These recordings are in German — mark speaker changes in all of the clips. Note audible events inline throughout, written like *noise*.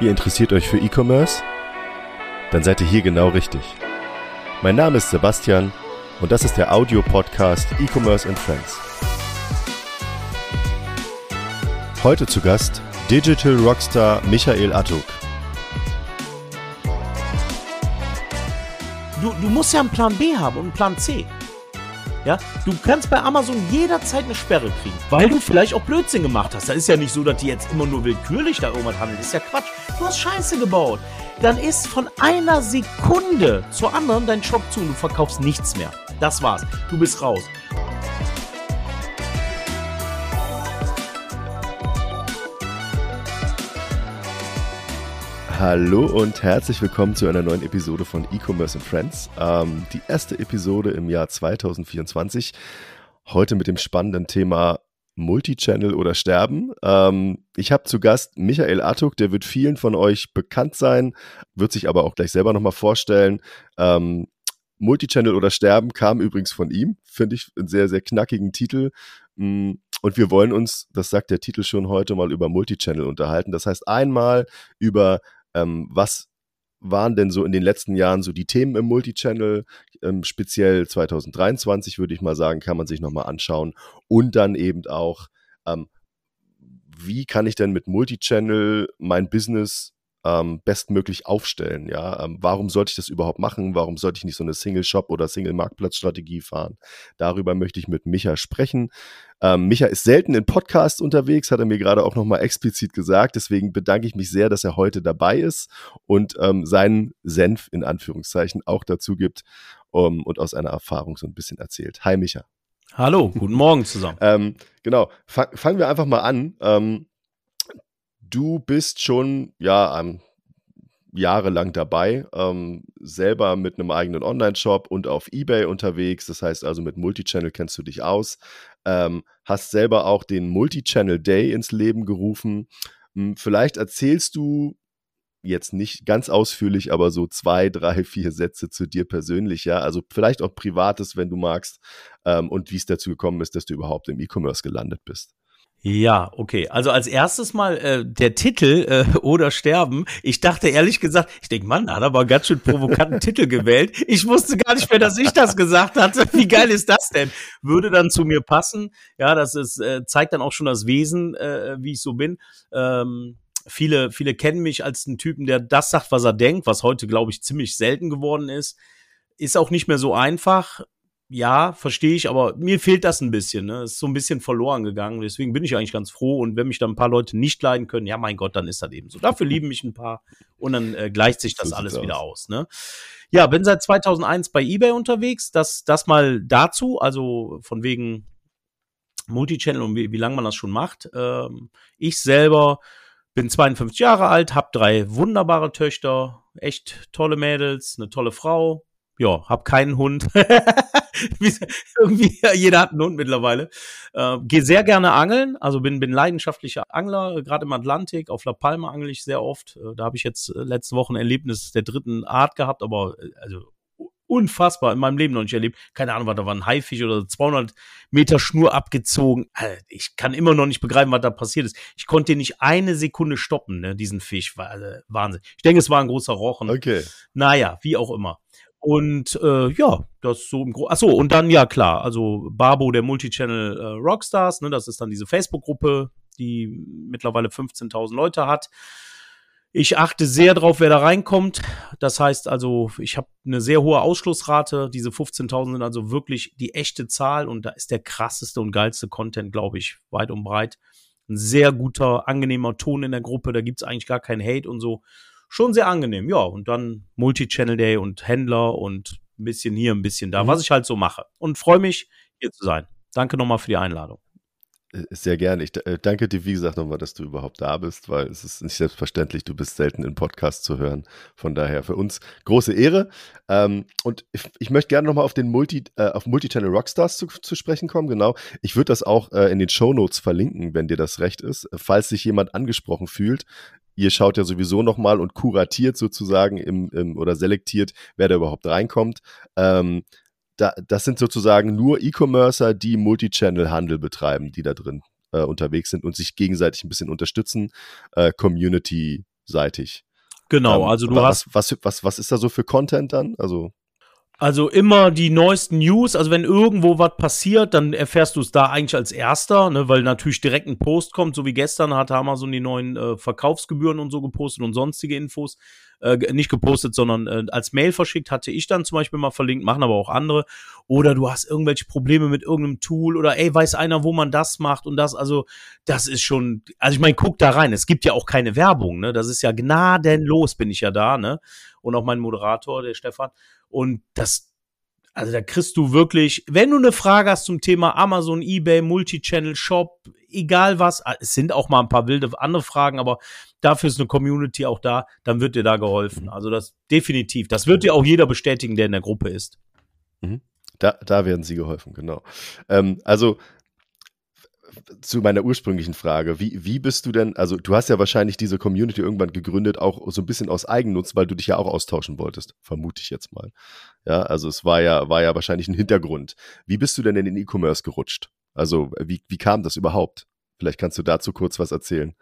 Speaker 1: Ihr interessiert euch für E-Commerce? Dann seid ihr hier genau richtig. Mein Name ist Sebastian und das ist der Audio-Podcast E-Commerce and Friends. Heute zu Gast Digital Rockstar Michael Attuk.
Speaker 2: Du, du musst ja einen Plan B haben und einen Plan C. Ja, du kannst bei Amazon jederzeit eine Sperre kriegen, weil du vielleicht auch Blödsinn gemacht hast. Da ist ja nicht so, dass die jetzt immer nur willkürlich da irgendwas handeln. Das ist ja Quatsch. Du hast Scheiße gebaut. Dann ist von einer Sekunde zur anderen dein Shop zu und du verkaufst nichts mehr. Das war's. Du bist raus.
Speaker 1: Hallo und herzlich willkommen zu einer neuen Episode von E-Commerce and Friends. Ähm, die erste Episode im Jahr 2024. Heute mit dem spannenden Thema Multichannel oder Sterben. Ähm, ich habe zu Gast Michael Attuk, der wird vielen von euch bekannt sein, wird sich aber auch gleich selber nochmal vorstellen. Ähm, Multichannel oder Sterben kam übrigens von ihm, finde ich einen sehr, sehr knackigen Titel. Mm, und wir wollen uns, das sagt der Titel schon heute, mal über Multichannel unterhalten. Das heißt einmal über ähm, was waren denn so in den letzten Jahren so die Themen im Multichannel? Ähm, speziell 2023 würde ich mal sagen, kann man sich nochmal anschauen. Und dann eben auch, ähm, wie kann ich denn mit Multichannel mein Business ähm, bestmöglich aufstellen. Ja, ähm, warum sollte ich das überhaupt machen? Warum sollte ich nicht so eine Single-Shop- oder Single-Marktplatz-Strategie fahren? Darüber möchte ich mit Micha sprechen. Ähm, Micha ist selten in Podcasts unterwegs, hat er mir gerade auch nochmal explizit gesagt. Deswegen bedanke ich mich sehr, dass er heute dabei ist und ähm, seinen Senf in Anführungszeichen auch dazu gibt um, und aus einer Erfahrung so ein bisschen erzählt. Hi Micha.
Speaker 2: Hallo, guten Morgen zusammen.
Speaker 1: ähm, genau, fang, fangen wir einfach mal an. Ähm, du bist schon, ja, ähm, jahrelang dabei, ähm, selber mit einem eigenen Online-Shop und auf Ebay unterwegs. Das heißt also, mit Multichannel kennst du dich aus. Ähm, hast selber auch den Multichannel Day ins Leben gerufen. Hm, vielleicht erzählst du jetzt nicht ganz ausführlich, aber so zwei, *laughs* drei, vier Sätze zu dir persönlich, ja. Also vielleicht auch Privates, wenn du magst, ähm, und wie es dazu gekommen ist, dass du überhaupt im E-Commerce gelandet bist.
Speaker 2: Ja, okay. Also als erstes mal äh, der Titel äh, oder Sterben. Ich dachte ehrlich gesagt, ich denke, Mann, hat aber einen ganz schön provokanten Titel gewählt. Ich wusste gar nicht mehr, dass ich das gesagt hatte. Wie geil ist das denn? Würde dann zu mir passen. Ja, das ist, äh, zeigt dann auch schon das Wesen, äh, wie ich so bin. Ähm, viele, viele kennen mich als einen Typen, der das sagt, was er denkt, was heute, glaube ich, ziemlich selten geworden ist. Ist auch nicht mehr so einfach ja, verstehe ich, aber mir fehlt das ein bisschen. Ne? Ist so ein bisschen verloren gegangen. Deswegen bin ich eigentlich ganz froh. Und wenn mich dann ein paar Leute nicht leiden können, ja, mein Gott, dann ist das eben so. Dafür *laughs* lieben mich ein paar und dann äh, gleicht sich das so alles wieder aus. aus. Ne? Ja, bin seit 2001 bei eBay unterwegs. Das, das mal dazu. Also von wegen Multichannel und wie, wie lange man das schon macht. Ähm, ich selber bin 52 Jahre alt, habe drei wunderbare Töchter, echt tolle Mädels, eine tolle Frau, ja, hab keinen Hund. *laughs* Irgendwie, jeder hat einen Hund mittlerweile. Äh, Gehe sehr gerne angeln, also bin, bin leidenschaftlicher Angler, gerade im Atlantik, auf La Palma angle ich sehr oft. Äh, da habe ich jetzt äh, letzte Woche ein Erlebnis der dritten Art gehabt, aber äh, also unfassbar in meinem Leben noch nicht erlebt. Keine Ahnung, was da war ein Haifisch oder 200 Meter Schnur abgezogen. Ich kann immer noch nicht begreifen, was da passiert ist. Ich konnte den nicht eine Sekunde stoppen, ne, diesen Fisch. War, also, Wahnsinn. Ich denke, es war ein großer Rochen.
Speaker 1: Okay.
Speaker 2: Naja, wie auch immer. Und äh, ja, das so im Großen. Achso, und dann ja klar, also Barbo der Multichannel äh, Rockstars, ne, das ist dann diese Facebook-Gruppe, die mittlerweile 15.000 Leute hat. Ich achte sehr drauf, wer da reinkommt. Das heißt also, ich habe eine sehr hohe Ausschlussrate. Diese 15.000 sind also wirklich die echte Zahl und da ist der krasseste und geilste Content, glaube ich, weit und breit. Ein sehr guter, angenehmer Ton in der Gruppe. Da gibt's eigentlich gar keinen Hate und so schon sehr angenehm. Ja, und dann Multi-Channel Day und Händler und ein bisschen hier, ein bisschen da, mhm. was ich halt so mache. Und freue mich, hier zu sein. Danke nochmal für die Einladung.
Speaker 1: Äh, sehr gerne. Ich äh, danke dir, wie gesagt, nochmal, dass du überhaupt da bist, weil es ist nicht selbstverständlich, du bist selten in Podcasts zu hören. Von daher für uns große Ehre. Ähm, und ich, möchte gerne nochmal auf den Multi, äh, auf Multichannel Rockstars zu, zu, sprechen kommen. Genau. Ich würde das auch in den Show Notes verlinken, wenn dir das recht ist. Falls sich jemand angesprochen fühlt, ihr schaut ja sowieso nochmal und kuratiert sozusagen im, im, oder selektiert, wer da überhaupt reinkommt. Ähm, da, das sind sozusagen nur E-Commercer, die Multichannel-Handel betreiben, die da drin äh, unterwegs sind und sich gegenseitig ein bisschen unterstützen. Äh, Community seitig.
Speaker 2: Genau,
Speaker 1: Ähm,
Speaker 2: also du
Speaker 1: aber
Speaker 2: hast
Speaker 1: was, was, was, was ist da so für Content dann? Also,
Speaker 2: Also immer die neuesten News, also wenn irgendwo was passiert, dann erfährst du es da eigentlich als erster, ne, weil natürlich direkt ein Post kommt, so wie gestern hat Amazon die neuen äh, Verkaufsgebühren und so gepostet und sonstige Infos. Äh, nicht gepostet, sondern äh, als Mail verschickt, hatte ich dann zum Beispiel mal verlinkt, machen aber auch andere. Oder du hast irgendwelche Probleme mit irgendeinem Tool oder ey, weiß einer, wo man das macht und das, also das ist schon, also ich meine, guck da rein, es gibt ja auch keine Werbung, ne? Das ist ja gnadenlos, bin ich ja da, ne? Und auch mein Moderator, der Stefan. Und das, also da kriegst du wirklich, wenn du eine Frage hast zum Thema Amazon, eBay, Multichannel, Shop, egal was, ah, es sind auch mal ein paar wilde andere Fragen, aber dafür ist eine Community auch da, dann wird dir da geholfen. Also das definitiv. Das wird dir auch jeder bestätigen, der in der Gruppe ist.
Speaker 1: da, da werden sie geholfen, genau. Ähm, also, zu meiner ursprünglichen Frage, wie, wie bist du denn, also du hast ja wahrscheinlich diese Community irgendwann gegründet, auch so ein bisschen aus Eigennutz, weil du dich ja auch austauschen wolltest, vermute ich jetzt mal. Ja, also es war ja, war ja wahrscheinlich ein Hintergrund. Wie bist du denn in den E-Commerce gerutscht? Also, wie, wie kam das überhaupt? Vielleicht kannst du dazu kurz was erzählen.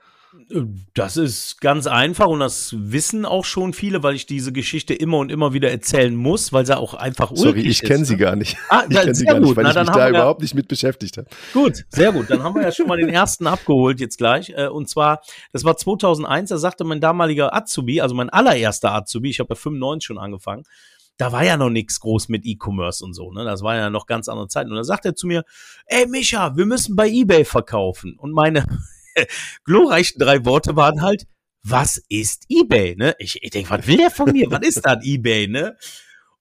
Speaker 2: Das ist ganz einfach und das wissen auch schon viele, weil ich diese Geschichte immer und immer wieder erzählen muss, weil sie auch einfach
Speaker 1: Sorry, ich kenne sie
Speaker 2: ne?
Speaker 1: gar nicht.
Speaker 2: Ah, *laughs*
Speaker 1: Ich kenne sie gar nicht,
Speaker 2: gut.
Speaker 1: weil
Speaker 2: Na,
Speaker 1: ich mich da überhaupt nicht mit beschäftigt habe.
Speaker 2: Gut, sehr gut. Dann haben wir ja schon mal den ersten abgeholt jetzt gleich. Äh, Und zwar, das war 2001, da sagte mein damaliger Azubi, also mein allererster Azubi, ich habe ja 95 schon angefangen, da war ja noch nichts groß mit E-Commerce und so, ne? Das war ja noch ganz andere Zeiten. Und da sagt er zu mir, ey Micha, wir müssen bei Ebay verkaufen. Und meine *laughs* glorreichen drei Worte waren halt, was ist Ebay, ne? Ich, ich denke, was will der von mir? was ist das Ebay, ne?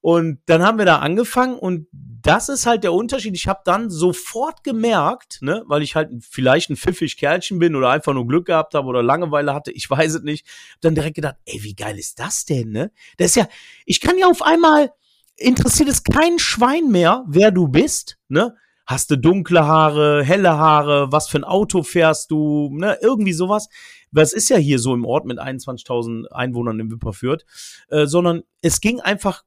Speaker 2: Und dann haben wir da angefangen und das ist halt der Unterschied. Ich habe dann sofort gemerkt, ne, weil ich halt vielleicht ein pfiffig Kerlchen bin oder einfach nur Glück gehabt habe oder Langeweile hatte, ich *laughs* weiß es nicht, dann direkt gedacht, ey, wie geil ist das denn, ne? Das ist ja, ich kann ja auf einmal, interessiert es kein Schwein mehr, wer du bist, ne? Hast du dunkle Haare, helle Haare, was für ein Auto fährst du, ne? Irgendwie sowas. Das ist ja hier so im Ort mit 21.000 Einwohnern in Wipperfürth, äh, sondern es ging einfach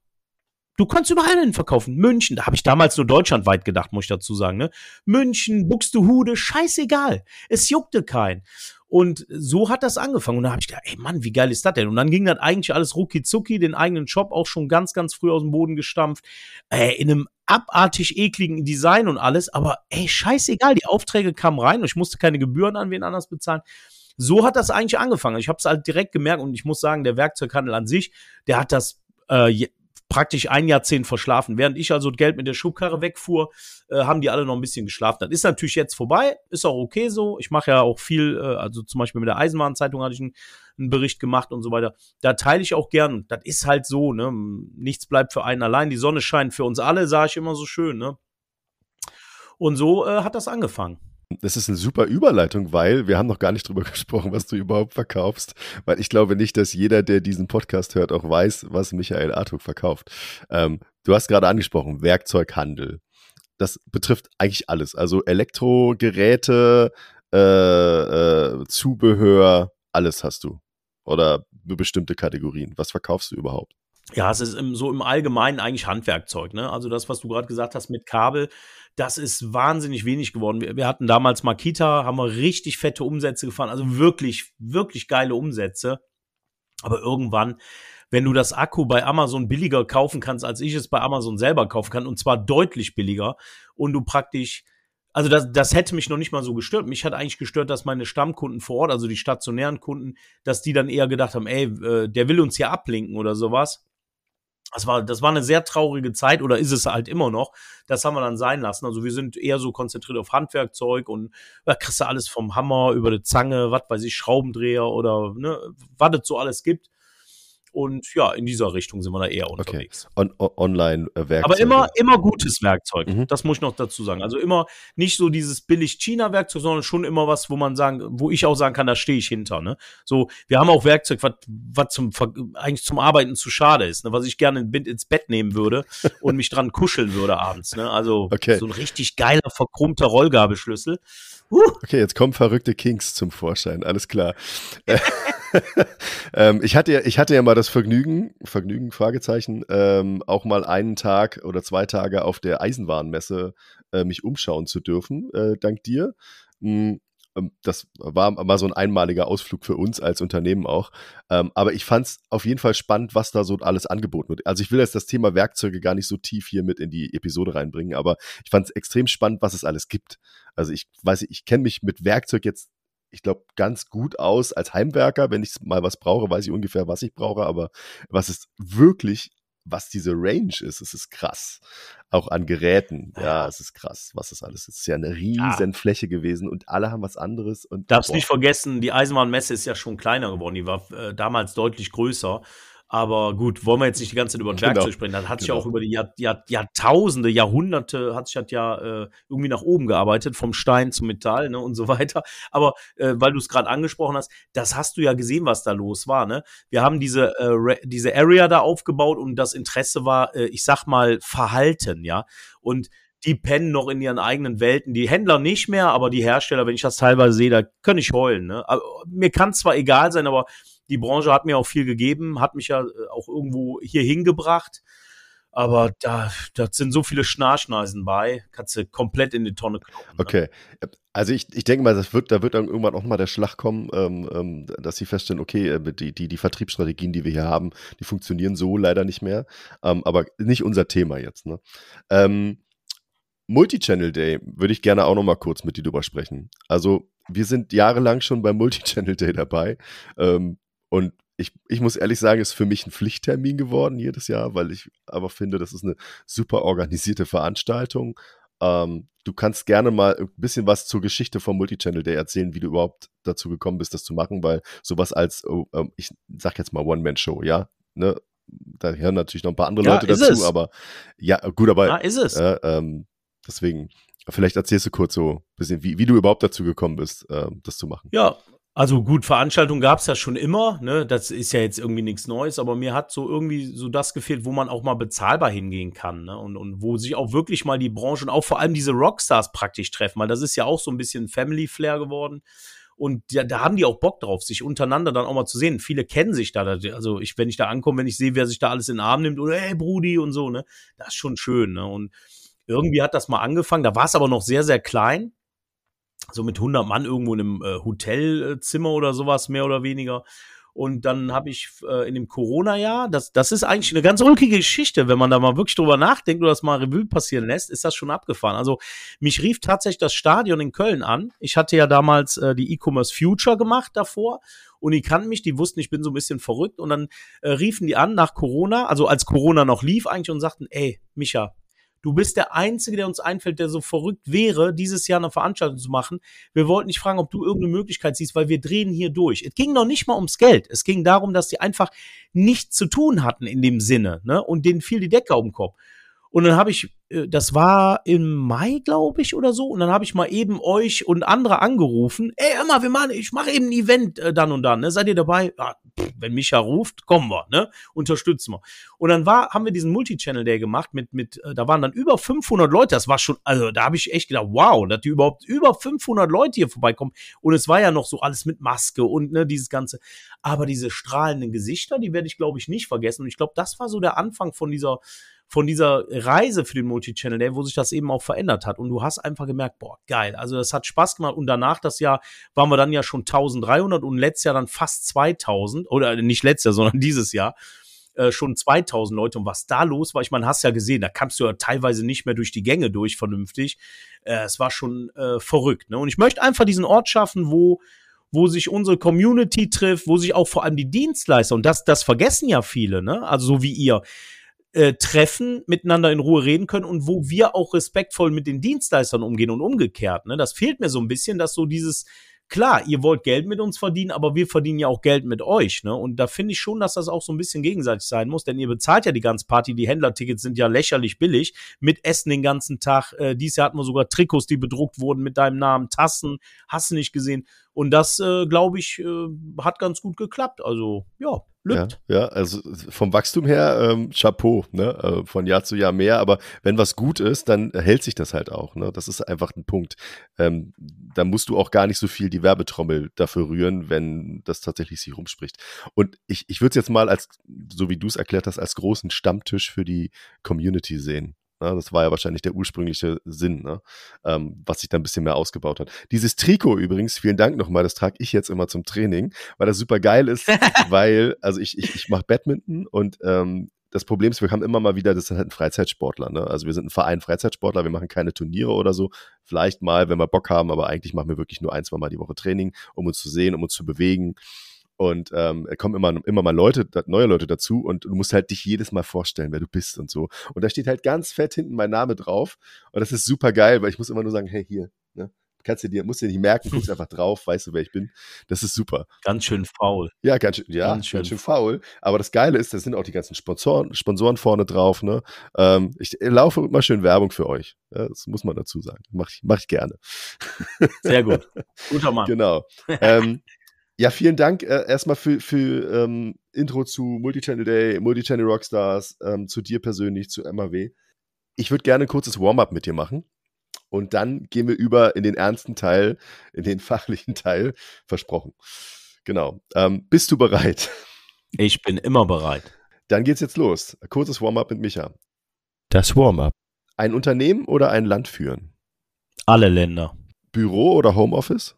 Speaker 2: Du kannst überall hin verkaufen. München, da habe ich damals nur deutschlandweit gedacht, muss ich dazu sagen. Ne? München, Buxtehude, scheißegal. Es juckte keinen. Und so hat das angefangen. Und da habe ich gedacht, ey Mann, wie geil ist das denn? Und dann ging das eigentlich alles rucki zucki, den eigenen Shop auch schon ganz, ganz früh aus dem Boden gestampft. Äh, in einem abartig ekligen Design und alles. Aber ey, scheißegal, die Aufträge kamen rein und ich musste keine Gebühren an wen anders bezahlen. So hat das eigentlich angefangen. Ich habe es halt direkt gemerkt und ich muss sagen, der Werkzeughandel an sich, der hat das äh, praktisch ein Jahrzehnt verschlafen. Während ich also Geld mit der Schubkarre wegfuhr, äh, haben die alle noch ein bisschen geschlafen. Das ist natürlich jetzt vorbei, ist auch okay so. Ich mache ja auch viel, äh, also zum Beispiel mit der Eisenbahnzeitung hatte ich einen, Bericht gemacht und so weiter. Da teile ich auch gern. Das ist halt so, ne? Nichts bleibt für einen allein. Die Sonne scheint für uns alle, sage ich immer so schön, ne? Und so äh, hat das angefangen.
Speaker 1: Das ist eine super Überleitung, weil wir haben noch gar nicht drüber *laughs* gesprochen, was du überhaupt verkaufst. Weil ich glaube nicht, dass jeder, der diesen Podcast hört, auch weiß, was Michael Artuk verkauft. Ähm, du hast gerade angesprochen, Werkzeughandel. Das betrifft eigentlich alles. Also Elektrogeräte, äh, äh, Zubehör, alles hast du. Oder bestimmte Kategorien. Was verkaufst du überhaupt?
Speaker 2: Ja, es ist im, so im Allgemeinen eigentlich Handwerkzeug. Ne? Also das, was du gerade gesagt hast mit Kabel, das ist wahnsinnig wenig geworden. Wir, wir hatten damals Makita, haben wir richtig fette Umsätze gefahren, also wirklich, wirklich geile Umsätze. Aber irgendwann, wenn du das Akku bei Amazon billiger kaufen kannst, als ich es bei Amazon selber kaufen kann, und zwar deutlich billiger, und du praktisch, also das, das hätte mich noch nicht mal so gestört. Mich hat eigentlich gestört, dass meine Stammkunden vor Ort, also die stationären Kunden, dass die dann eher gedacht haben, ey, äh, der will uns hier ablinken oder sowas. Das war, das war eine sehr traurige Zeit oder ist es halt immer noch. Das haben wir dann sein lassen. Also wir sind eher so konzentriert auf Handwerkzeug und da kriegst du alles vom Hammer über die Zange, was weiß ich, Schraubendreher oder ne, was es so alles gibt. Und ja, in dieser Richtung sind wir da eher unterwegs.
Speaker 1: On o- Online-Werkzeuge.
Speaker 2: Aber immer, immer gutes Werkzeug.
Speaker 1: Mhm.
Speaker 2: Das muss ich noch dazu sagen. Also immer nicht so dieses billig China-Werkzeug, sondern schon immer was, wo man sagen, wo ich auch sagen kann, da stehe ich hinter. Ne? So, wir haben auch Werkzeug, was, zum eigentlich zum Arbeiten zu schade ist, ne? was ich gerne in- ins Bett nehmen würde *laughs* und mich dran kuscheln würde abends. Ne? Also
Speaker 1: Okay.
Speaker 2: so ein richtig geiler, verchromter Rollgabelschlüssel. Uh,
Speaker 1: Okay, jetzt kommen verrückte Kings zum Vorschein, alles klar. *laughs* ähm, ich, hatte ja, ich hatte ja mal das Vergnügen, Vergnügen, Fragezeichen, ähm, auch mal einen Tag oder zwei Tage auf der Eisenwarenmesse äh, mich umschauen zu dürfen, äh, dank dir. Ähm, das war mal so ein einmaliger Ausflug für uns als Unternehmen auch. Ähm, aber ich fand es auf jeden Fall spannend, was da so alles angeboten wird. Also ich will jetzt das Thema Werkzeuge gar nicht so tief hier mit in die Episode reinbringen, aber ich fand es extrem spannend, was es alles gibt. Also ich weiß, ich kenne mich mit Werkzeug jetzt ich glaube, ganz gut aus als Heimwerker. Wenn ich mal was brauche, weiß ich ungefähr, was ich brauche. Aber was es wirklich was diese Range ist, es ist krass. Auch an Geräten, ja, es ist krass, was das alles ist. Es ist ja eine riesen. Fläche gewesen und alle haben was anderes. Und
Speaker 2: Darfst boah. nicht vergessen, die Eisenbahnmesse ist ja schon kleiner geworden. Die war äh, damals deutlich größer. Aber gut, wollen wir jetzt nicht die ganze Zeit über ein genau. Sprechen. Das hat sich genau. auch über die Jahr, Jahr, Jahrtausende, Jahrhunderte, hat sich das ja äh, irgendwie nach oben gearbeitet, vom Stein zum Metall ne, und so weiter. Aber äh, weil du es gerade angesprochen hast, das hast du ja gesehen, was da los war. Ne? Wir haben diese, äh, diese Area da aufgebaut und das Interesse war, äh, ich sag mal, Verhalten, ja. Und die pennen noch in ihren eigenen Welten. Die Händler nicht mehr, aber die Hersteller, wenn ich das teilweise sehe, da kann ich heulen. Ne? Aber mir kann zwar egal sein, aber die Branche hat mir auch viel gegeben, hat mich ja äh, auch irgendwo hier hingebracht. Aber da, da sind so viele Schnarchneisen bei, kannst du komplett in die Tonne kloppen.
Speaker 1: Ne? Okay. Also ich, ich denke mal, das wird, da wird dann irgendwann auch mal der Schlag kommen, ähm, ähm, dass sie feststellen, okay, äh, die, die, die Vertriebsstrategien, die wir hier haben, die funktionieren so leider nicht mehr. Ähm, aber nicht unser Thema jetzt. Ne? Ähm, Multichannel Day würde ich gerne auch noch mal kurz mit dir drüber sprechen. Also wir sind jahrelang schon beim Multichannel Day dabei. Ähm, und ich, ich muss ehrlich sagen, ist für mich ein Pflichttermin geworden jedes Jahr, weil ich aber finde, das ist eine super organisierte Veranstaltung. Ähm, du kannst gerne mal ein bisschen was zur Geschichte vom Multichannel Day erzählen, wie du überhaupt dazu gekommen bist, das zu machen, weil sowas als, ähm, ich sag jetzt mal One-Man-Show, ja, ne? Da hören natürlich noch ein paar andere ja, Leute dazu, es. aber ja, gut, aber
Speaker 2: ja, ist es.
Speaker 1: Äh, ähm, deswegen, vielleicht erzählst du kurz so ein bisschen, wie, wie du überhaupt dazu gekommen bist, äh, das zu machen.
Speaker 2: Ja, also gut, Veranstaltungen gab es ja schon immer, ne? Das ist ja jetzt irgendwie nichts Neues, aber mir hat so irgendwie so das gefehlt, wo man auch mal bezahlbar hingehen kann, ne? Und, und wo sich auch wirklich mal die Branche und auch vor allem diese Rockstars praktisch treffen, weil das ist ja auch so ein bisschen Family Flair geworden. Und ja, da haben die auch Bock drauf, sich untereinander dann auch mal zu sehen. Viele kennen sich da. Also ich, wenn ich da ankomme, wenn ich sehe, wer sich da alles in den Arm nimmt oder hey Brudi und so, ne, das ist schon schön, ne? Und irgendwie hat das mal angefangen. Da war es aber noch sehr, sehr klein so mit 100 Mann irgendwo in einem äh, Hotelzimmer oder sowas, mehr oder weniger. Und dann habe ich äh, in dem Corona-Jahr, das, das ist eigentlich eine ganz ulkige Geschichte, wenn man da mal wirklich drüber nachdenkt oder das mal Revue passieren lässt, ist das schon abgefahren. Also mich rief tatsächlich das Stadion in Köln an. Ich hatte ja damals äh, die E-Commerce Future gemacht davor und die kannten mich, die wussten, ich bin so ein bisschen verrückt und dann äh, riefen die an nach Corona, also als Corona noch lief eigentlich und sagten, ey, Micha, Du bist der Einzige, der uns einfällt, der so verrückt wäre, dieses Jahr eine Veranstaltung zu machen. Wir wollten nicht fragen, ob du irgendeine Möglichkeit siehst, weil wir drehen hier durch. Es ging noch nicht mal ums Geld. Es ging darum, dass die einfach nichts zu tun hatten in dem Sinne. Ne? Und denen fiel die Decke auf den Kopf. Und dann habe ich, äh, das war im Mai, glaube ich, oder so. Und dann habe ich mal eben euch und andere angerufen. Ey, Emma, wir machen, ich mache eben ein Event äh, dann und dann. Ne? Seid ihr dabei? Ja, pff, wenn Micha ruft, kommen wir, ne? Unterstützen wir. Und dann war, haben wir diesen Multichannel Day gemacht mit, mit, äh, da waren dann über 500 Leute. Das war schon, also da habe ich echt gedacht, wow, dass die überhaupt über 500 Leute hier vorbeikommen. Und es war ja noch so alles mit Maske und ne, dieses ganze. Aber diese strahlenden Gesichter, die werde ich, glaube ich, nicht vergessen. Und ich glaube, das war so der Anfang von dieser von dieser Reise für den Multichannel Day, wo sich das eben auch verändert hat. Und du hast einfach gemerkt, boah, geil. Also das hat Spaß gemacht. Und danach das Jahr waren wir dann ja schon 1300 und letztes Jahr dann fast 2000 oder nicht letztes Jahr, sondern *laughs* dieses Jahr äh, schon 2000 Leute und was da los war, ich meine, hast ja gesehen, da kamst du ja teilweise nicht mehr durch die Gänge durch vernünftig. Äh, es war schon äh, verrückt. Ne? Und ich möchte einfach diesen Ort schaffen, wo wo sich unsere Community trifft, wo sich auch vor allem die Dienstleister, und das, das vergessen ja viele, ne? Also so wie ihr, äh, treffen, miteinander in Ruhe reden können und wo wir auch respektvoll mit den Dienstleistern umgehen und umgekehrt. Ne? Das fehlt mir so ein bisschen, dass so dieses, klar, ihr wollt Geld mit uns verdienen, aber wir verdienen ja auch Geld mit euch. Ne? Und da finde ich schon, dass das auch so ein bisschen gegenseitig sein muss, denn ihr bezahlt ja die ganze Party, die Händlertickets sind ja lächerlich billig, mit Essen den ganzen Tag. Äh, dieses Jahr hatten wir sogar Trikots, die bedruckt wurden mit deinem Namen, Tassen, hast du nicht gesehen. Und das, äh, glaube ich, äh, hat ganz gut geklappt. Also, ja,
Speaker 1: lübt. Ja, ja, also vom Wachstum her, ähm, Chapeau, ne? Äh, von Jahr zu Jahr mehr. Aber wenn was gut ist, dann hält sich das halt auch. Ne? Das ist einfach ein Punkt. Ähm, da musst du auch gar nicht so viel die Werbetrommel dafür rühren, wenn das tatsächlich sich rumspricht. Und ich, ich würde es jetzt mal als, so wie du es erklärt hast, als großen Stammtisch für die Community sehen. Ne? Das war ja wahrscheinlich der ursprüngliche Sinn, ne? ähm, was sich dann ein bisschen mehr ausgebaut hat. Dieses Trikot übrigens, vielen Dank nochmal, das trage ich jetzt immer zum Training, weil das super geil ist, *laughs* weil, also ich, ich, ich mache Badminton und ähm, das Problem ist, wir haben immer mal wieder, das sind halt ein Freizeitsportler. Ne? Also wir sind ein Verein Freizeitsportler, wir machen keine Turniere oder so. Vielleicht mal, wenn wir Bock haben, aber eigentlich machen wir wirklich nur ein, zwei Mal die Woche Training, um uns zu sehen, um uns zu bewegen. Und ähm, kommen immer, immer mal Leute, neue Leute dazu und du musst halt dich jedes Mal vorstellen, wer du bist und so. Und da steht halt ganz fett hinten mein Name drauf. Und das ist super geil, weil ich muss immer nur sagen, hey, hier, ne? Kannst du dir, musst du dir nicht merken, guckst *laughs* einfach drauf, weißt du, wer ich bin. Das ist super.
Speaker 2: Ganz schön faul.
Speaker 1: Ja, ganz schön, ja, ganz schön, ganz schön faul. Aber das Geile ist, da sind auch die ganzen Sponsoren, Sponsoren vorne drauf. Ne? Ähm, ich laufe immer schön Werbung für euch. Ja, das muss man dazu sagen. Mach ich, mach ich gerne.
Speaker 2: Sehr gut. *laughs* Guter Mann.
Speaker 1: Genau. *laughs* Ähm, ja, vielen Dank äh, erstmal für, für ähm, Intro zu Multichannel Day, Multichannel Rockstars, ähm, zu dir persönlich, zu MAW. Ich würde gerne ein kurzes Warm-up mit dir machen. Und dann gehen wir über in den ernsten Teil, in den *laughs* fachlichen Teil, versprochen. Genau. Ähm, bist du bereit?
Speaker 2: Ich bin immer bereit.
Speaker 1: Dann geht's jetzt los. Ein kurzes Warm-up mit Micha.
Speaker 2: Das Warm-up.
Speaker 1: Ein Unternehmen oder ein Land führen?
Speaker 2: Alle Länder.
Speaker 1: Büro oder Homeoffice?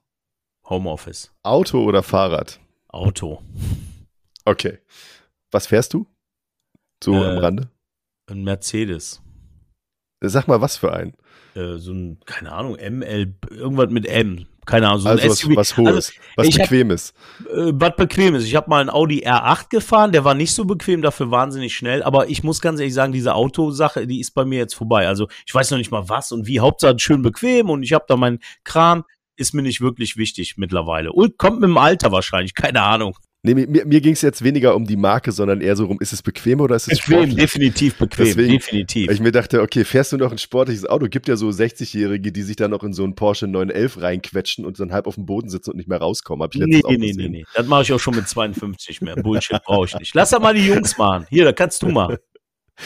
Speaker 2: Homeoffice.
Speaker 1: Auto oder Fahrrad?
Speaker 2: Auto.
Speaker 1: Okay. Was fährst du? So äh, am Rande?
Speaker 2: Ein Mercedes.
Speaker 1: Sag mal, was für ein?
Speaker 2: Äh, so ein, keine Ahnung, ML, irgendwas mit M. Keine Ahnung, so
Speaker 1: also ein was, SUV. was Hohes, also, was Bequemes.
Speaker 2: Hab, äh, was Bequemes. Ich habe mal einen Audi R8 gefahren, der war nicht so bequem, dafür wahnsinnig schnell. Aber ich muss ganz ehrlich sagen, diese Autosache, die ist bei mir jetzt vorbei. Also ich weiß noch nicht mal was und wie. Hauptsache schön bequem und ich habe da meinen Kram ist mir nicht wirklich wichtig mittlerweile. Und kommt mit dem Alter wahrscheinlich, keine Ahnung.
Speaker 1: Nee, mir, mir ging es jetzt weniger um die Marke, sondern eher so rum, ist es bequem oder ist es
Speaker 2: bequem? Sportlich? Definitiv bequem, Deswegen, definitiv.
Speaker 1: Weil ich mir dachte, okay, fährst du noch ein sportliches Auto? Gibt ja so 60-Jährige, die sich dann noch in so einen Porsche 911 reinquetschen und dann halb auf dem Boden sitzen und nicht mehr rauskommen. Hab ich
Speaker 2: nee, nee, nee, nee, nee. Das mache ich auch schon mit 52 mehr. Bullshit brauche ich nicht. Lass da mal die Jungs machen. Hier, da kannst du mal.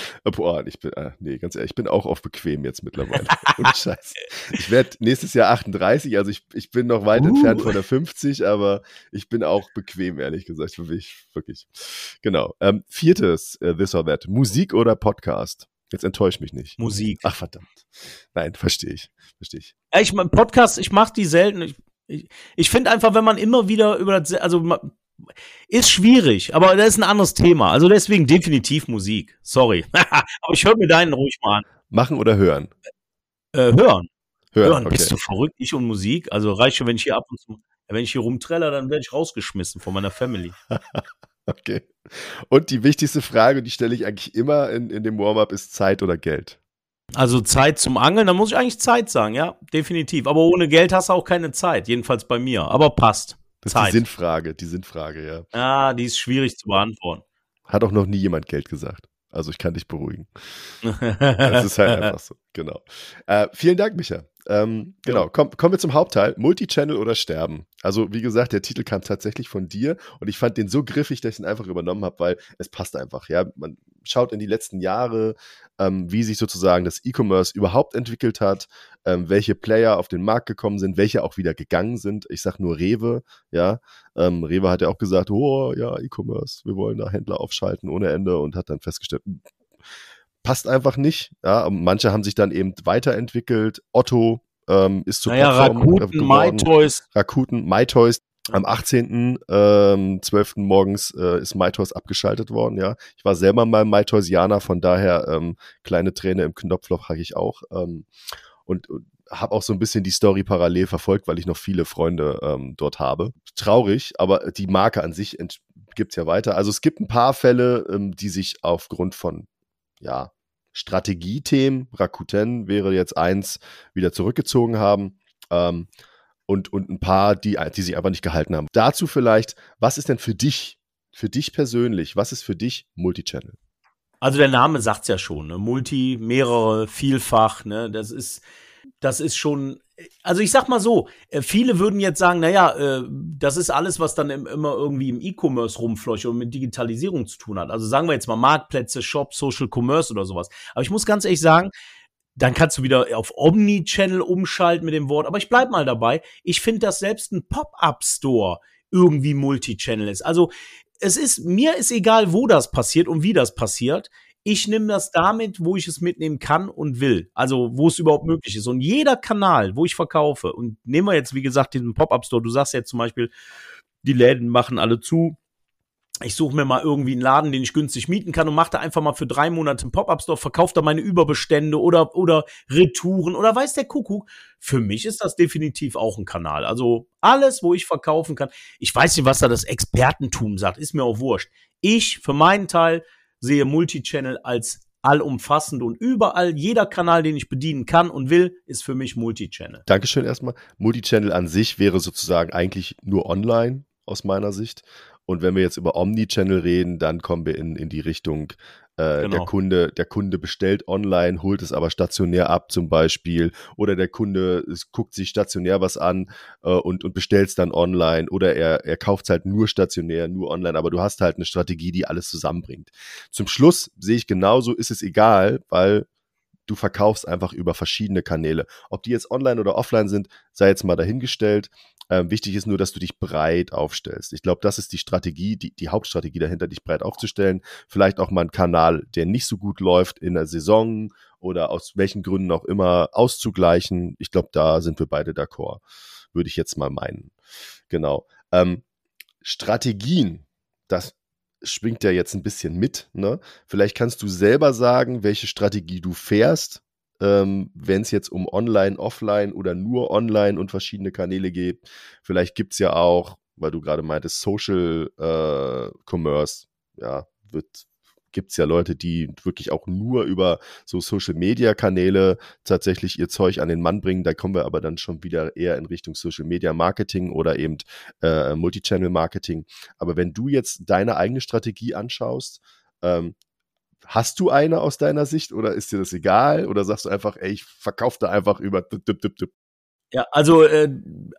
Speaker 2: *laughs*
Speaker 1: Boah, ich bin, äh, nee, ganz ehrlich, ich bin auch auf bequem jetzt mittlerweile. *laughs* Ohne Scheiß. Ich werde nächstes Jahr 38, also ich, ich bin noch weit uh. entfernt von der 50, aber ich bin auch bequem, ehrlich gesagt, für mich, wirklich. Genau. Ähm, viertes, äh, This or That. Musik oder Podcast? Jetzt enttäusch mich nicht.
Speaker 2: Musik.
Speaker 1: Ach, verdammt. Nein, verstehe ich. Verstehe ich.
Speaker 2: Ich mein, Podcast, ich mache die selten. Ich, ich, ich finde einfach, wenn man immer wieder über das, also ist schwierig, aber das ist ein anderes Thema. Also deswegen definitiv Musik. Sorry. *laughs* aber ich höre mir deinen ruhig mal an.
Speaker 1: Machen oder hören?
Speaker 2: Äh, hören. Hören. hören. Okay. Bist du verrückt? Ich und Musik? Also reicht schon, wenn ich hier ab und zu, wenn ich hier rumtreller, dann werde ich rausgeschmissen von meiner Family. *laughs*
Speaker 1: okay. Und die wichtigste Frage, die stelle ich eigentlich immer in, in dem Warm-up, ist Zeit oder Geld?
Speaker 2: Also Zeit zum Angeln, da muss ich eigentlich Zeit sagen, ja, definitiv. Aber ohne Geld hast du auch keine Zeit, jedenfalls bei mir. Aber passt.
Speaker 1: Das ist Zeit. die Sinnfrage, die Sinnfrage, ja.
Speaker 2: Ah, die ist schwierig zu beantworten.
Speaker 1: Hat auch noch nie jemand Geld gesagt. Also ich kann dich beruhigen. *laughs* das ist halt einfach so, genau. Äh, vielen Dank, Micha. Ähm, genau, Komm, kommen wir zum Hauptteil. Multichannel oder sterben. Also, wie gesagt, der Titel kam tatsächlich von dir und ich fand den so griffig, dass ich ihn einfach übernommen habe, weil es passt einfach. Ja, man schaut in die letzten Jahre, ähm, wie sich sozusagen das E-Commerce überhaupt entwickelt hat, ähm, welche Player auf den Markt gekommen sind, welche auch wieder gegangen sind. Ich sag nur Rewe, ja. Ähm, Rewe hat ja auch gesagt, oh ja, E-Commerce, wir wollen da Händler aufschalten ohne Ende und hat dann festgestellt, passt einfach nicht. Ja, manche haben sich dann eben weiterentwickelt. Otto ähm, ist zu
Speaker 2: naja, Plattform Rakuten, MyToys.
Speaker 1: Rakuten, MyToys. Am 18. Ähm, 12. morgens äh, ist MyToys abgeschaltet worden, ja. Ich war selber mal MyToysianer, von daher ähm, kleine Träne im Knopfloch habe ich auch. Ähm, und, und habe auch so ein bisschen die Story parallel verfolgt, weil ich noch viele Freunde ähm, dort habe. Traurig, aber die Marke an sich gibt es ja weiter. Also es gibt ein paar Fälle, ähm, die sich aufgrund von ja, Strategiethemen, Rakuten wäre jetzt eins, wieder zurückgezogen haben. Ähm, und, und ein paar, die, die sich einfach nicht gehalten haben. Dazu vielleicht, was ist denn für dich, für dich persönlich, was ist für dich Multichannel?
Speaker 2: Also der Name sagt's ja schon, ne? Multi, mehrere, vielfach, ne? Das ist, das ist schon, also ich sag mal so, äh, viele würden jetzt sagen, naja, äh, das ist alles, was dann immer irgendwie im E-Commerce rumfleucht und mit Digitalisierung zu tun hat. Also sagen wir jetzt mal Marktplätze, Shops, Social Commerce oder sowas. Aber ich muss ganz ehrlich sagen, dann kannst du wieder auf Omni-Channel umschalten mit dem Wort. Aber ich bleib mal dabei. Ich finde, dass selbst ein Pop-up-Store irgendwie Multi-Channel ist. Also es ist, mir ist egal, wo das passiert und wie das passiert ich nehme das damit, wo ich es mitnehmen kann und will. Also, wo es überhaupt möglich ist. Und jeder Kanal, wo ich verkaufe, und nehmen wir jetzt, wie gesagt, diesen Pop-Up-Store, du sagst jetzt zum Beispiel, die Läden machen alle zu. Ich suche mir mal irgendwie einen Laden, den ich günstig mieten kann und mache da einfach mal für drei Monate einen Pop-Up-Store, verkaufe da meine Überbestände oder, oder Retouren oder weiß der Kuckuck. Für mich ist das definitiv auch ein Kanal. Also alles, wo ich verkaufen kann. Ich weiß nicht, was da das Expertentum sagt, ist mir auch wurscht. Ich, für meinen Teil, sehe Multichannel als allumfassend und überall, jeder Kanal, den ich bedienen kann und will, ist für mich Multichannel.
Speaker 1: Dankeschön erstmal. Multichannel an sich wäre sozusagen eigentlich nur online aus meiner Sicht. Und wenn wir jetzt über Omnichannel reden, dann kommen wir in, in die Richtung äh, genau. Der Kunde, der Kunde bestellt online, holt es aber stationär ab zum Beispiel, oder der Kunde es guckt sich stationär was an äh, und, und bestellt es dann online, oder er, er kauft es halt nur stationär, nur online, aber du hast halt eine Strategie, die alles zusammenbringt. Zum Schluss sehe ich genauso, ist es egal, weil du verkaufst einfach über verschiedene Kanäle. Ob die jetzt online oder offline sind, sei jetzt mal dahingestellt. Ähm, wichtig ist nur, dass du dich breit aufstellst. Ich glaube, das ist die Strategie, die, die Hauptstrategie dahinter, dich breit aufzustellen. Vielleicht auch mal einen Kanal, der nicht so gut läuft in der Saison oder aus welchen Gründen auch immer auszugleichen. Ich glaube, da sind wir beide d'accord, würde ich jetzt mal meinen. Genau. Ähm, Strategien, das schwingt ja jetzt ein bisschen mit. Ne? Vielleicht kannst du selber sagen, welche Strategie du fährst ähm, wenn es jetzt um Online, Offline oder nur Online und verschiedene Kanäle geht. Vielleicht gibt es ja auch, weil du gerade meintest, Social äh, Commerce, ja, wird gibt es ja Leute, die wirklich auch nur über so Social-Media-Kanäle tatsächlich ihr Zeug an den Mann bringen. Da kommen wir aber dann schon wieder eher in Richtung Social-Media-Marketing oder eben äh, Multichannel-Marketing. Aber wenn du jetzt deine eigene Strategie anschaust, ähm, Hast du eine aus deiner Sicht oder ist dir das egal? Oder sagst du einfach, ey, ich verkaufe da einfach über dip, dip, dip.
Speaker 2: Ja, also äh,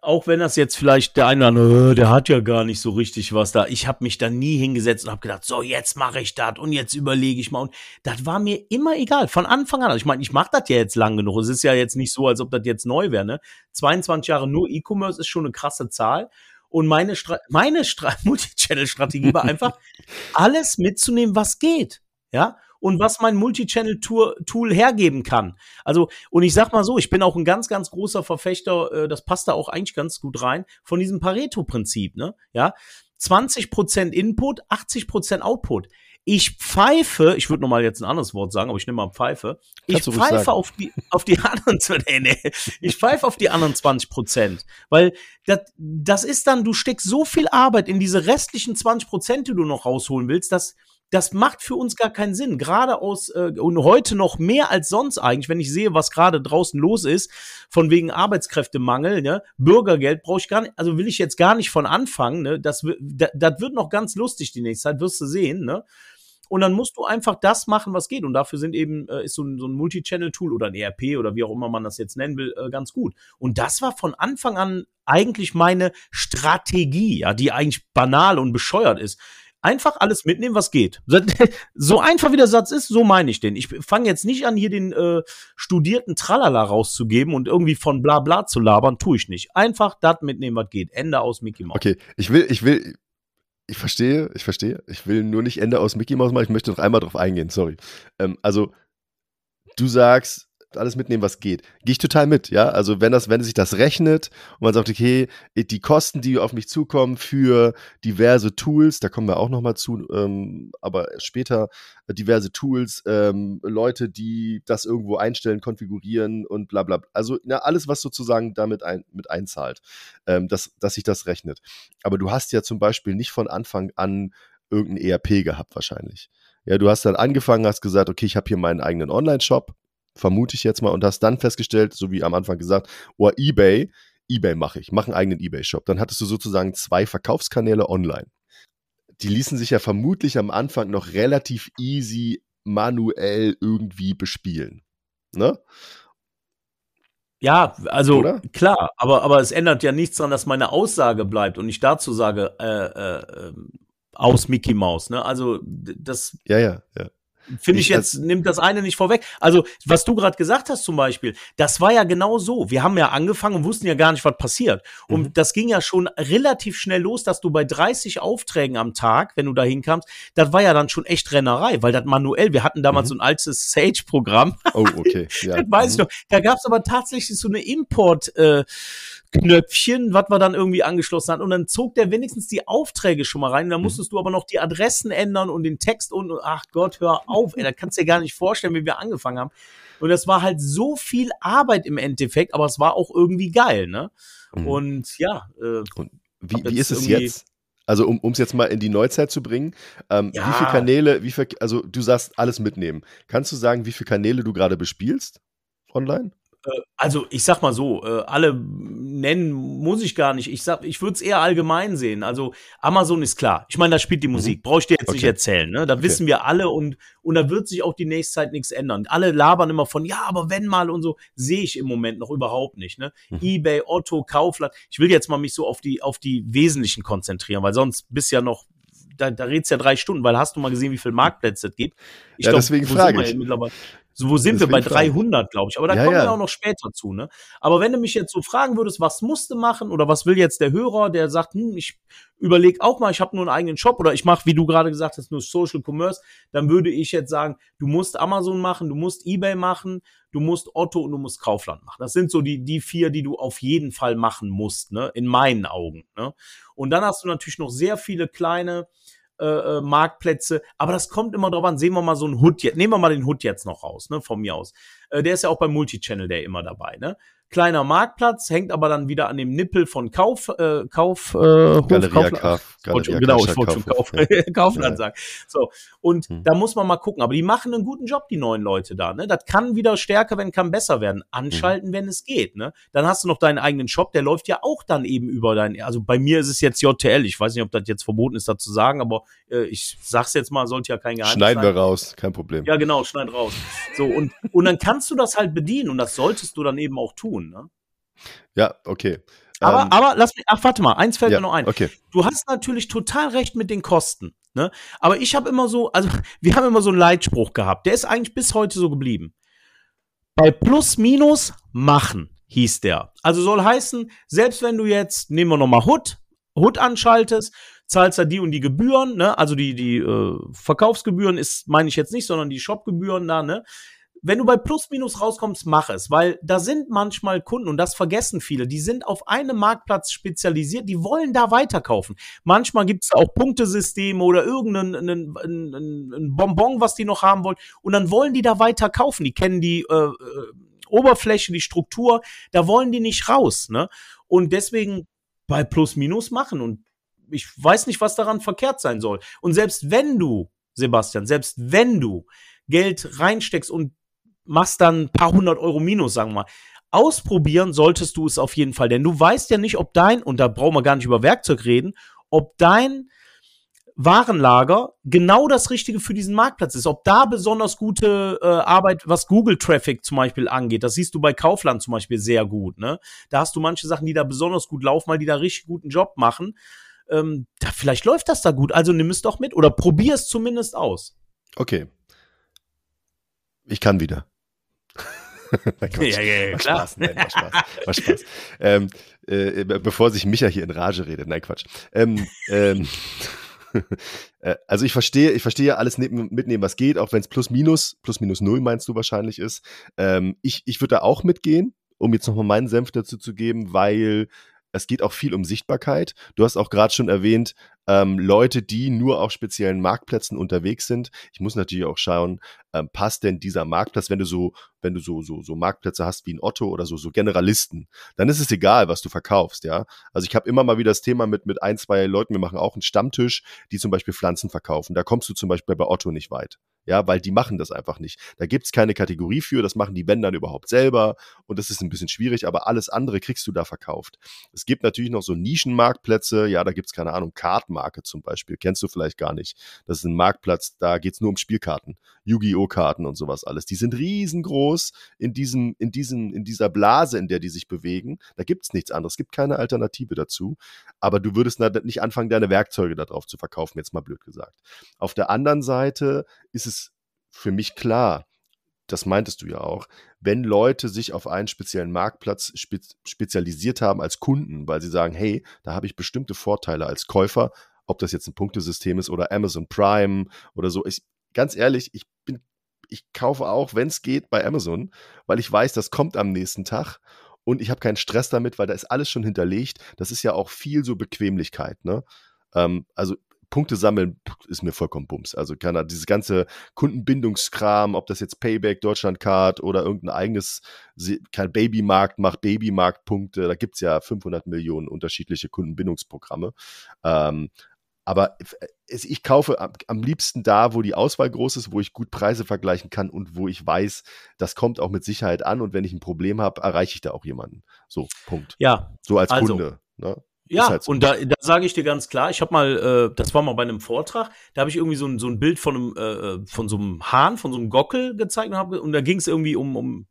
Speaker 2: auch wenn das jetzt vielleicht der eine, äh, der hat ja gar nicht so richtig was da. Ich habe mich da nie hingesetzt und habe gedacht, so jetzt mache ich das und jetzt überlege ich mal. Und das war mir immer egal von Anfang an. Also ich meine, ich mache das ja jetzt lang genug. Es ist ja jetzt nicht so, als ob das jetzt neu wäre. Ne? 22 Jahre nur E-Commerce ist schon eine krasse Zahl. Und meine, Stra meine Stra *laughs* Multichannel-Strategie war einfach, *laughs* alles mitzunehmen, was geht ja, und was mein Multichannel-Tool hergeben kann. Also, und ich sag mal so, ich bin auch ein ganz, ganz großer Verfechter, äh, das passt da auch eigentlich ganz gut rein, von diesem Pareto-Prinzip, ne? Ja, 20% Input, 80% Output. Ich pfeife, ich würde nochmal jetzt ein anderes Wort sagen, aber ich nehme mal Pfeife. Ich pfeife auf die, auf die *laughs* anderen, nee, nee, ich pfeife auf die anderen 20 Prozent. Weil das, das ist dann, du steckst so viel Arbeit in diese restlichen 20 Prozent, die du noch rausholen willst, dass, das macht für uns gar keinen Sinn. Gerade aus, äh, und heute noch mehr als sonst eigentlich, wenn ich sehe, was gerade draußen los ist, von wegen Arbeitskräftemangel, ne? Bürgergeld brauche ich gar nicht, also will ich jetzt gar nicht von anfangen, ne? Das, das, das wird noch ganz lustig die nächste Zeit, wirst du sehen, ne? Und dann musst du einfach das machen, was geht. Und dafür sind eben, äh, ist so ein, so ein Multi-Channel-Tool oder ein ERP oder wie auch immer man das jetzt nennen will, äh, ganz gut. Und das war von Anfang an eigentlich meine Strategie, ja, die eigentlich banal und bescheuert ist. Einfach alles mitnehmen, was geht. *laughs* So einfach wie der Satz ist, so meine ich den. Ich fange jetzt nicht an, hier den äh, studierten Tralala rauszugeben und irgendwie von bla bla zu labern, tue ich nicht. Einfach das mitnehmen, was geht. Ende aus Mickey Mouse.
Speaker 1: Okay, ich will, ich will, ich verstehe, ich verstehe. Ich will nur nicht Ende aus Mickey Mouse machen. Ich möchte noch einmal drauf eingehen, sorry. Ähm, also, du sagst, alles mitnehmen, was geht. Gehe ich total mit, ja. Also wenn das, wenn sich das rechnet und man sagt, okay, die Kosten, die auf mich zukommen für diverse Tools, da kommen wir auch nochmal zu, ähm, aber später diverse Tools, ähm, Leute, die das irgendwo einstellen, konfigurieren und bla bla. Also na, alles, was sozusagen damit ein, mit einzahlt, ähm, dass, dass sich das rechnet. Aber du hast ja zum Beispiel nicht von Anfang an irgendein ERP gehabt wahrscheinlich. Ja, du hast dann angefangen, hast gesagt, okay, ich habe hier meinen eigenen Online-Shop, vermute ich jetzt mal, und hast dann festgestellt, so wie am Anfang gesagt, oh, eBay, eBay mache ich, mache einen eigenen eBay-Shop. Dann hattest du sozusagen zwei Verkaufskanäle online. Die ließen sich ja vermutlich am Anfang noch relativ easy manuell irgendwie bespielen. Ne?
Speaker 2: Ja, also Oder? klar, aber, aber es ändert ja nichts daran, dass meine Aussage bleibt und ich dazu sage, äh, äh, ähm, aus Mickey Mouse. Ne? Also das.
Speaker 1: Ja, ja, ja.
Speaker 2: Finde ich, ich jetzt, nimmt das eine nicht vorweg. Also, was du gerade gesagt hast zum Beispiel, das war ja genau so. Wir haben ja angefangen und wussten ja gar nicht, was passiert. Und mhm. das ging ja schon relativ schnell los, dass du bei 30 Aufträgen am Tag, wenn du da hinkamst, das war ja dann schon echt Rennerei, weil das manuell, wir hatten damals mhm. so ein altes Sage-Programm.
Speaker 1: Oh, okay. *laughs*
Speaker 2: Ja. das weiß ich mhm. noch. Da gab es aber tatsächlich so eine Import- äh, Knöpfchen, was wir dann irgendwie angeschlossen hatten. Und dann zog der wenigstens die Aufträge schon mal rein. Und dann mhm. musstest du aber noch die Adressen ändern und den Text und ach Gott, hör auf, ey, da kannst du dir gar nicht vorstellen, wie wir angefangen haben. Und das war halt so viel Arbeit im Endeffekt, aber es war auch irgendwie geil, ne? Mhm. Und ja.
Speaker 1: Äh, und wie, wie ist es jetzt? Also um es jetzt mal in die Neuzeit zu bringen, ähm, ja. wie viele Kanäle, wie viel, also du sagst alles mitnehmen. Kannst du sagen, wie viele Kanäle du gerade bespielst online?
Speaker 2: Äh, also ich sag mal so, äh, alle nennen muss ich gar nicht. Ich sag, ich würde es eher allgemein sehen. Also Amazon ist klar. Ich meine, da spielt die mhm. Musik. Brauche ich dir jetzt okay. nicht erzählen. Ne? Da okay. wissen wir alle und und da wird sich auch die nächste Zeit nichts ändern. Alle labern immer von ja, aber wenn mal und so sehe ich im Moment noch überhaupt nicht. Ne? Mhm. eBay, Otto, Kaufland. Ich will jetzt mal mich so auf die auf die wesentlichen konzentrieren, weil sonst bist ja noch da, da redest ja drei Stunden, weil hast du mal gesehen, wie viele Marktplätze es gibt?
Speaker 1: Ich ja, glaub, deswegen frage ich.
Speaker 2: So, wo sind wir? Bei 300, glaube ich. Aber da ja, kommen wir ja. auch noch später zu. Ne? Aber wenn du mich jetzt so fragen würdest, was musste machen oder was will jetzt der Hörer, der sagt, hm, ich überlege auch mal, ich habe nur einen eigenen Shop oder ich mache, wie du gerade gesagt hast, nur Social Commerce, dann würde ich jetzt sagen, du musst Amazon machen, du musst eBay machen, du musst Otto und du musst Kaufland machen. Das sind so die, die vier, die du auf jeden Fall machen musst, ne? in meinen Augen. Ne? Und dann hast du natürlich noch sehr viele kleine äh, äh, Marktplätze. Aber das kommt immer drauf an. Sehen wir mal so einen Hut jetzt. Nehmen wir mal den Hut jetzt noch raus, ne, von mir aus. Äh, der ist ja auch beim Multichannel der immer dabei, ne? Kleiner Marktplatz, hängt aber dann wieder an dem Nippel von Kauf, äh, Kauf, äh,
Speaker 1: Galeria Kauf, Galeria
Speaker 2: genau, ich wollte schon Kauf, *laughs* ja. Kaufland sagen. So und hm. da muss man mal gucken. Aber die machen einen guten Job, die neuen Leute da. Ne, das kann wieder stärker, wenn kann besser werden. Anschalten, hm. wenn es geht. Ne, dann hast du noch deinen eigenen Shop, der läuft ja auch dann eben über dein. Also bei mir ist es jetzt JTL. Ich weiß nicht, ob das jetzt verboten ist, da zu sagen, aber äh, ich sag's jetzt mal, sollte ja kein Geheimnis
Speaker 1: Schneiden sein. wir raus, kein Problem.
Speaker 2: Ja, genau, schneid raus. So und und dann kannst du das halt bedienen und das solltest du dann eben auch tun tun. Ne?
Speaker 1: Ja, okay.
Speaker 2: Aber, ähm, aber lass mich, ach, warte mal, eins fällt
Speaker 1: ja,
Speaker 2: mir noch ein.
Speaker 1: Okay.
Speaker 2: Du hast natürlich total recht mit den Kosten. Ne? Aber ich habe immer so, also *laughs* wir haben immer so einen Leitspruch gehabt, der ist eigentlich bis heute so geblieben. Bei Plus Minus machen hieß der. Also soll heißen, selbst wenn du jetzt, nehmen wir nochmal Hut, Hut anschaltest, zahlst da die und die Gebühren, ne? Also die, die äh, Verkaufsgebühren ist, meine ich jetzt nicht, sondern die Shopgebühren da, ne? Wenn du bei Plus Minus rauskommst, mach es, weil da sind manchmal Kunden und das vergessen viele, die sind auf einem Marktplatz spezialisiert, die wollen da weiterkaufen. Manchmal gibt es auch Punktesysteme oder irgendein ein, ein, ein Bonbon, was die noch haben wollen und dann wollen die da weiter kaufen. Die kennen die äh, äh, Oberfläche, die Struktur, da wollen die nicht raus. Ne? Und deswegen bei Plus Minus machen und ich weiß nicht, was daran verkehrt sein soll. Und selbst wenn du, Sebastian, selbst wenn du Geld reinsteckst und machst dann ein paar hundert Euro minus, sagen wir mal. Ausprobieren solltest du es auf jeden Fall, denn du weißt ja nicht, ob dein, und da brauchen wir gar nicht über Werkzeug reden, ob dein Warenlager genau das Richtige für diesen Marktplatz ist. Ob da besonders gute äh, Arbeit, was Google Traffic zum Beispiel angeht, das siehst du bei Kaufland zum Beispiel sehr gut. Ne? Da hast du manche Sachen, die da besonders gut laufen, weil die da richtig guten Job machen. Ähm, da, vielleicht läuft das da gut, also nimm es doch mit oder probier es zumindest aus.
Speaker 1: Okay. Ich kann wieder. *laughs*
Speaker 2: ja, ja, ja, klar.
Speaker 1: Spaß, nein, war Spaß. War Spaß. ähm, äh, bevor sich Micha hier in Rage redet. Nein, Quatsch. Ähm, ähm, *laughs* äh, also ich verstehe, ich verstehe ja alles mitnehmen, was geht, auch wenn es plus minus, plus minus null meinst du wahrscheinlich ist. Ähm, ich ich würde da auch mitgehen, um jetzt nochmal meinen Senf dazu zu geben, weil es geht auch viel um Sichtbarkeit. Du hast auch gerade schon erwähnt, ähm, Leute, die nur auf speziellen Marktplätzen unterwegs sind. Ich muss natürlich auch schauen, ähm, passt denn dieser Marktplatz, wenn du so, wenn du so, so, so Marktplätze hast wie ein Otto oder so, so Generalisten, dann ist es egal, was du verkaufst, ja. Also ich habe immer mal wieder das Thema mit, mit ein, zwei Leuten, wir machen auch einen Stammtisch, die zum Beispiel Pflanzen verkaufen. Da kommst du zum Beispiel bei Otto nicht weit ja, weil die machen das einfach nicht. Da gibt's keine Kategorie für, das machen die wenn überhaupt selber und das ist ein bisschen schwierig, aber alles andere kriegst du da verkauft. Es gibt natürlich noch so Nischenmarktplätze, ja, da gibt's keine Ahnung, Kartmarke zum Beispiel, kennst du vielleicht gar nicht. Das ist ein Marktplatz, da geht's nur um Spielkarten, Yu-Gi-Oh! Karten und sowas alles. Die sind riesengroß in diesem, in diesem, in dieser Blase, in der die sich bewegen. Da gibt's nichts anderes, es gibt keine Alternative dazu, aber du würdest nicht anfangen, deine Werkzeuge darauf zu verkaufen, jetzt mal blöd gesagt. Auf der anderen Seite ist es für mich klar, das meintest du ja auch, wenn Leute sich auf einen speziellen Marktplatz spez spezialisiert haben als Kunden, weil sie sagen, hey, da habe ich bestimmte Vorteile als Käufer, ob das jetzt ein Punktesystem ist oder Amazon Prime oder so. Ich, ganz ehrlich, ich ich kaufe auch, wenn es geht, bei Amazon, weil ich weiß, das kommt am nächsten Tag und ich habe keinen Stress damit, weil da ist alles schon hinterlegt. Das ist ja auch viel so Bequemlichkeit, ne? Ähm, also Punkte sammeln ist mir vollkommen bums. Also kann dieses ganze Kundenbindungskram, ob das jetzt Payback, Deutschlandcard oder irgendein eigenes, kein Babymarkt macht Babymarktpunkte, da gibt es ja 500 Millionen unterschiedliche Kundenbindungsprogramme. Ähm, aber ich kaufe am liebsten da, wo die Auswahl groß ist, wo ich gut Preise vergleichen kann und wo ich weiß, das kommt auch mit Sicherheit an und wenn ich ein Problem habe, erreiche ich da auch jemanden. So, Punkt.
Speaker 2: Ja.
Speaker 1: So als also, Kunde. Ne?
Speaker 2: Ja, halt so. und da, da sage ich dir ganz klar, ich habe mal, äh, das war mal bei einem Vortrag, da habe ich irgendwie so ein, so ein Bild von einem, äh, von so einem Hahn, von so einem Gockel gezeigt und, hab, und da ging es irgendwie um, um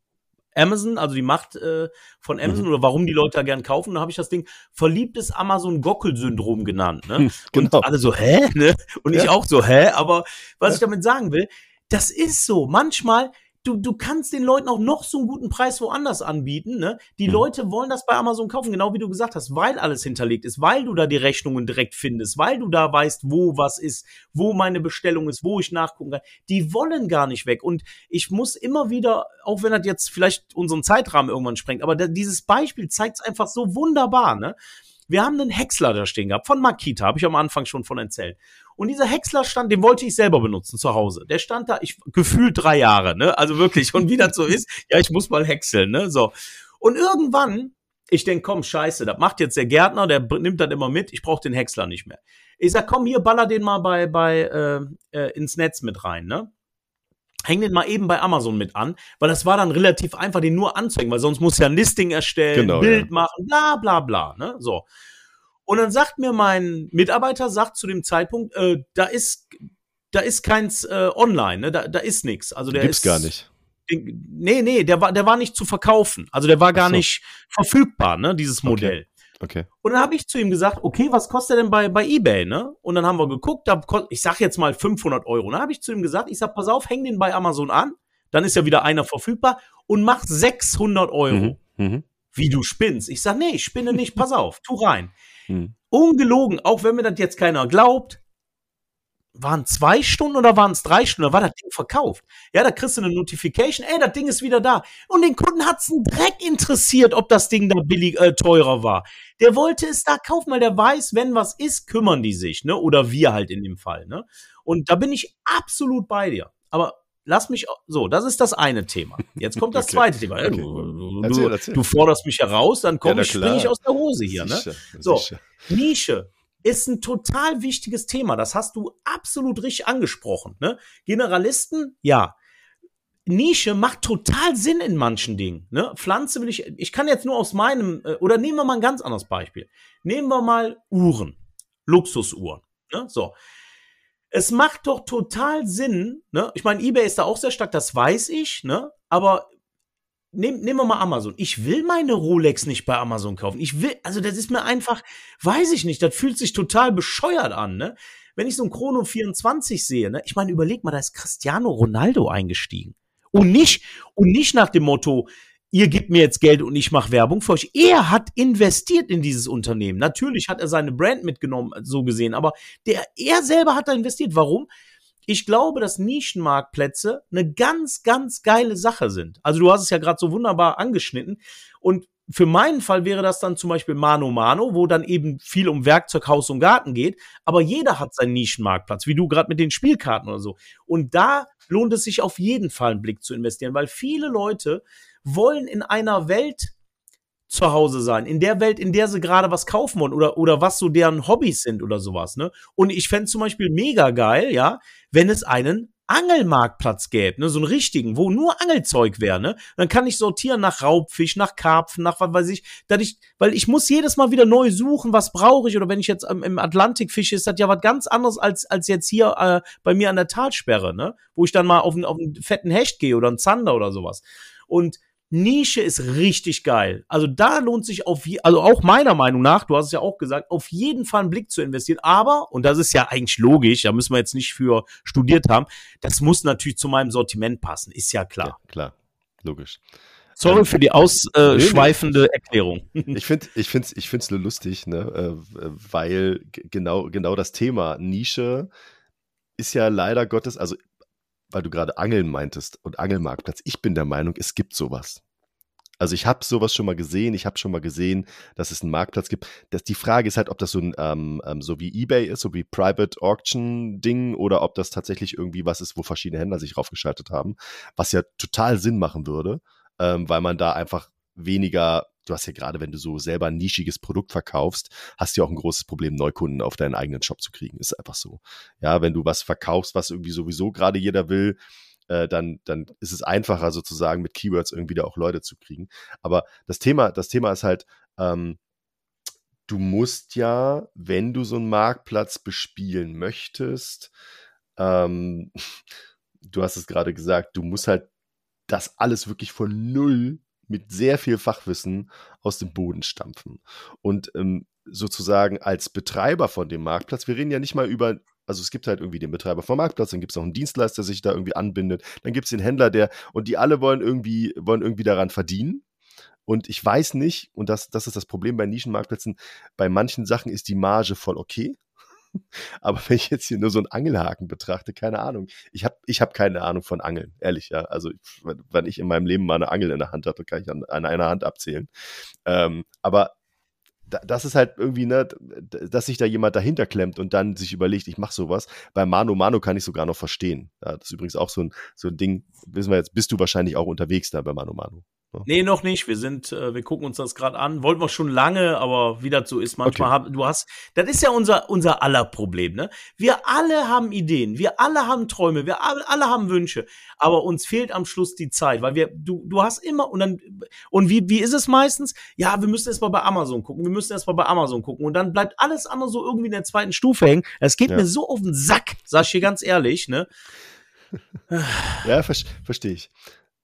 Speaker 2: Amazon, also die Macht äh, von Amazon mhm. oder warum die Leute da gern kaufen. Da habe ich das Ding verliebtes Amazon-Gockel-Syndrom genannt. Ne? genau. Und alle so, hä? Ne? Und ja. ich auch so, hä? Aber was ja. ich damit sagen will, das ist so. Manchmal du, du kannst den Leuten auch noch so einen guten Preis woanders anbieten. Ne? Die mhm. Leute wollen das bei Amazon kaufen, genau wie du gesagt hast, weil alles hinterlegt ist, weil du da die Rechnungen direkt findest, weil du da weißt, wo was ist, wo meine Bestellung ist, wo ich nachgucken kann. Die wollen gar nicht weg. Und ich muss immer wieder, auch wenn das jetzt vielleicht unseren Zeitrahmen irgendwann sprengt, aber da, dieses Beispiel zeigt es einfach so wunderbar. Ne? Wir haben einen Häcksler da stehen gehabt, von Makita, habe ich am Anfang schon von erzählt. Und dieser Häcksler stand, den wollte ich selber benutzen zu Hause. Der stand da, ich gefühlt drei Jahre, ne? Also wirklich. Und wie das so ist, *laughs* ja, ich muss mal häckseln, ne? So. Und irgendwann, ich denk, komm, scheiße, das macht jetzt der Gärtner, der nimmt das immer mit, ich brauche den Häcksler nicht mehr. Ich sag, komm, hier, baller den mal bei, bei äh, äh, ins Netz mit rein, ne? Häng den mal eben bei Amazon mit an, weil das war dann relativ einfach, den nur anzeigen, weil sonst muss ja ein Listing erstellen, genau, Bild ja. machen, bla bla bla, ne? So. Und dann sagt mir mein Mitarbeiter, sagt zu dem Zeitpunkt, äh, da ist, da ist keins äh, online, ne? da, da ist nichts. Also der
Speaker 1: Gibt's
Speaker 2: ist,
Speaker 1: gar nicht.
Speaker 2: Nee, nee, der war, der war nicht zu verkaufen. Also der war gar so. nicht verfügbar, ne, dieses Modell.
Speaker 1: Okay. okay.
Speaker 2: Und dann habe ich zu ihm gesagt, okay, was kostet denn bei, bei eBay, ne? Und dann haben wir geguckt, da, ich sag jetzt mal 500 Euro. dann habe ich zu ihm gesagt, ich sag, pass auf, häng den bei Amazon an, dann ist ja wieder einer verfügbar und mach 600 Euro. Mhm. Mhm. Wie du spinnst. Ich sag, nee, ich spinne nicht, pass auf, tu rein. Hm. Ungelogen, auch wenn mir das jetzt keiner glaubt, waren zwei Stunden oder waren es drei Stunden, da war das Ding verkauft. Ja, da kriegst du eine Notification, ey, das Ding ist wieder da. Und den Kunden hat's einen Dreck interessiert, ob das Ding da billig, äh, teurer war. Der wollte es da kaufen, weil der weiß, wenn was ist, kümmern die sich, ne? Oder wir halt in dem Fall, ne? Und da bin ich absolut bei dir. Aber lass mich, so, das ist das eine Thema. Jetzt kommt das *laughs* okay. zweite Thema. Okay. Du, erzähl, erzähl. du, forderst mich heraus, dann komme ja, ich, springe ich aus der Hose hier. Sicher, ne? So, sicher. Nische ist ein total wichtiges Thema. Das hast du absolut richtig angesprochen. Ne? Generalisten, ja. Nische macht total Sinn in manchen Dingen. Ne? Pflanze will ich, ich kann jetzt nur aus meinem, äh, oder nehmen wir mal ein ganz anderes Beispiel. Nehmen wir mal Uhren, Luxusuhren. Ne? So, es macht doch total Sinn, ne? Ich meine, eBay ist da auch sehr stark, das weiß ich, ne? Aber nehm, nehmen wir mal Amazon. Ich will meine Rolex nicht bei Amazon kaufen. Ich will, also das ist mir einfach, weiß ich nicht, das fühlt sich total bescheuert an, ne? Wenn ich so ein Chrono 24 sehe, ne? Ich meine, überleg mal, da ist Cristiano Ronaldo eingestiegen. Und nicht, und nicht nach dem Motto, ihr gebt mir jetzt Geld und ich mache Werbung für euch. Er hat investiert in dieses Unternehmen. Natürlich hat er seine Brand mitgenommen, so gesehen, aber der, er selber hat da investiert. Warum? Ich glaube, dass Nischenmarktplätze eine ganz, ganz geile Sache sind. Also du hast es ja gerade so wunderbar angeschnitten. Und für meinen Fall wäre das dann zum Beispiel Mano Mano, wo dann eben viel um Werkzeug, Haus und Garten geht. Aber jeder hat seinen Nischenmarktplatz, wie du gerade mit den Spielkarten oder so. Und da lohnt es sich auf jeden Fall einen Blick zu investieren, weil viele Leute wollen in einer Welt zu Hause sein, in der Welt, in der sie gerade was kaufen wollen oder, oder was so deren Hobbys sind oder sowas, ne? Und ich fände zum Beispiel mega geil, ja, wenn es einen Angelmarktplatz gäbe, ne, so einen richtigen, wo nur Angelzeug wäre, ne? Dann kann ich sortieren nach Raubfisch, nach Karpfen, nach was weiß ich, dass ich, weil ich muss jedes Mal wieder neu suchen, was brauche ich oder wenn ich jetzt im, im Atlantik fische, ist das ja was ganz anderes als als jetzt hier äh, bei mir an der Talsperre, ne? Wo ich dann mal auf auf einen fetten Hecht gehe oder einen Zander oder sowas. Und Nische ist richtig geil. Also da lohnt sich auf, je, also auch meiner Meinung nach, du hast es ja auch gesagt, auf jeden Fall einen Blick zu investieren. Aber, und das ist ja eigentlich logisch, da müssen wir jetzt nicht für studiert haben, das muss natürlich zu meinem Sortiment passen, ist ja klar. Ja,
Speaker 1: klar, logisch.
Speaker 2: Sorry ähm, für die ausschweifende. Erklärung. *laughs*
Speaker 1: Ich finde ich finde ich find's nur lustig, ne, äh, weil genau genau das Thema Nische ist ja leider Gottes, also weil du gerade Angeln meintest und Angelmarktplatz, ich bin der Meinung, es gibt sowas. Also ich habe sowas schon mal gesehen, ich habe schon mal gesehen, dass es einen Marktplatz gibt. Das, die Frage ist halt, ob das so ein ähm, ähm, so wie eBay ist, so wie Private Auction Ding oder ob das tatsächlich irgendwie was ist, wo verschiedene Händler sich raufgeschaltet haben, was ja total Sinn machen würde, ähm, weil man da einfach weniger du hast ja gerade, wenn du so selber ein nischiges Produkt verkaufst, hast du ja auch ein großes Problem, Neukunden auf deinen eigenen Shop zu kriegen. Ist einfach so. Ja, wenn du was verkaufst, was irgendwie sowieso gerade jeder will, äh, dann, dann ist es einfacher sozusagen mit Keywords irgendwie da auch Leute zu kriegen. Aber das Thema, das Thema ist halt, ähm, du musst ja, wenn du so einen Marktplatz bespielen möchtest, ähm, *laughs* du hast es gerade gesagt, du musst halt das alles wirklich von null mit sehr viel Fachwissen aus dem Boden stampfen. Und ähm, sozusagen als Betreiber von dem Marktplatz, wir reden ja nicht mal über, also es gibt halt irgendwie den Betreiber vom Marktplatz, dann gibt es noch einen Dienstleister, der sich da irgendwie anbindet, dann gibt es den Händler, der, und die alle wollen irgendwie, wollen irgendwie daran verdienen. Und ich weiß nicht, und das, das ist das Problem bei Nischenmarktplätzen, bei manchen Sachen ist die Marge voll okay. *laughs* Aber wenn ich jetzt hier nur so einen Angelhaken betrachte, keine Ahnung. Ich habe ich hab keine Ahnung von Angeln, ehrlich, ja. Also, wenn ich in meinem Leben mal eine Angel in der Hand hatte, kann ich an, an einer Hand abzählen. Ähm, aber das ist halt irgendwie, ne, dass sich da jemand dahinter klemmt und dann sich überlegt, ich mache sowas. Bei Mano Mano kann ich sogar noch verstehen. Das ist übrigens auch so ein, so ein Ding, wissen wir jetzt, bist du wahrscheinlich auch unterwegs da bei Mano Mano.
Speaker 2: Nee, noch nicht. Wir sind, äh, wir gucken uns das gerade an. Wollten wir schon lange, aber wie das so ist, manchmal okay. hab, du hast, das ist ja unser, unser aller Problem, ne? Wir alle haben Ideen, wir alle haben Träume, wir alle, alle haben Wünsche, aber uns fehlt am Schluss die Zeit, weil wir, du, du hast immer, und dann, und wie, wie ist es meistens? Ja, wir müssen erst mal bei Amazon gucken, wir müssen erst mal bei Amazon gucken und dann bleibt alles andere so irgendwie in der zweiten Stufe hängen. Es geht ja. mir so auf den Sack, sag ich dir ganz ehrlich, ne? *laughs*
Speaker 1: ja, ver verstehe ich.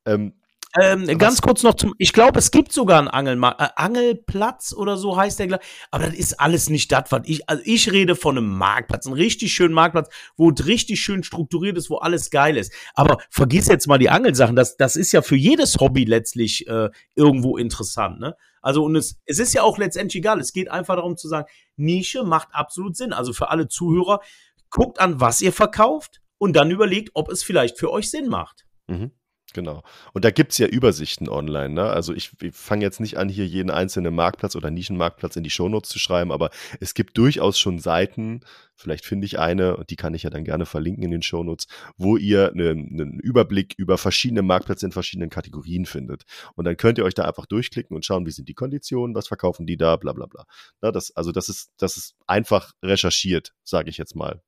Speaker 1: Ähm,
Speaker 2: ähm, ganz kurz noch zum, ich glaube, es gibt sogar einen Angelmarkt, äh, Angelplatz oder so heißt der, aber das ist alles nicht das, was ich, also ich rede von einem Marktplatz, einem richtig schönen Marktplatz, wo es richtig schön strukturiert ist, wo alles geil ist. Aber vergiss jetzt mal die Angelsachen, das, das ist ja für jedes Hobby letztlich äh, irgendwo interessant, ne? Also, und es, es ist ja auch letztendlich egal. Es geht einfach darum zu sagen, Nische macht absolut Sinn. Also für alle Zuhörer, guckt an, was ihr verkauft und dann überlegt, ob es vielleicht für euch Sinn macht.
Speaker 1: Mhm. Genau. Und da gibt es ja Übersichten online. Ne? Also ich, ich fange jetzt nicht an, hier jeden einzelnen Marktplatz oder Nischenmarktplatz in die Shownotes zu schreiben, aber es gibt durchaus schon Seiten, vielleicht finde ich eine, und die kann ich ja dann gerne verlinken in den Shownotes, wo ihr einen, einen Überblick über verschiedene Marktplätze in verschiedenen Kategorien findet. Und dann könnt ihr euch da einfach durchklicken und schauen, wie sind die Konditionen, was verkaufen die da, bla bla bla. Na, das, also das ist, das ist einfach recherchiert, sage ich jetzt mal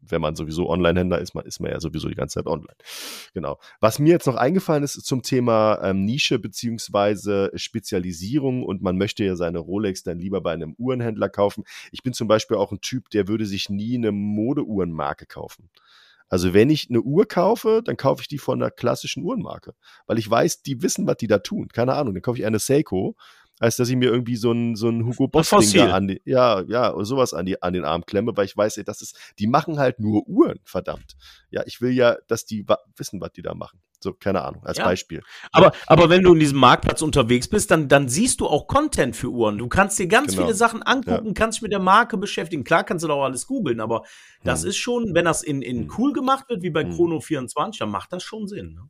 Speaker 1: wenn man sowieso Online-Händler ist, man ist man ja sowieso die ganze Zeit online. Genau. Was mir jetzt noch eingefallen ist zum Thema ähm, Nische beziehungsweise Spezialisierung und man möchte ja seine Rolex dann lieber bei einem Uhrenhändler kaufen. Ich bin zum Beispiel auch ein Typ, der würde sich nie eine Modeuhrenmarke kaufen. Also wenn ich eine Uhr kaufe, dann kaufe ich die von einer klassischen Uhrenmarke, weil ich weiß, die wissen, was die da tun. Keine Ahnung, dann kaufe ich eine Seiko als dass ich mir irgendwie so ein, so ein Hugo Boss Ding da an die, ja, ja, sowas an die, an den Arm klemme, weil ich weiß, ey, das ist, die machen halt nur Uhren, verdammt. Ja, ich will ja, dass die wissen, was die da machen. So, keine Ahnung, als ja. Beispiel.
Speaker 2: Aber, aber wenn du in diesem Marktplatz unterwegs bist, dann, dann siehst du auch Content für Uhren. Du kannst dir ganz genau. viele Sachen angucken, ja. kannst dich mit der Marke beschäftigen. Klar kannst du da auch alles googeln, aber das hm. ist schon, wenn das in, in hm. cool gemacht wird, wie bei hm. Chrono 24, dann macht das schon Sinn. Ne?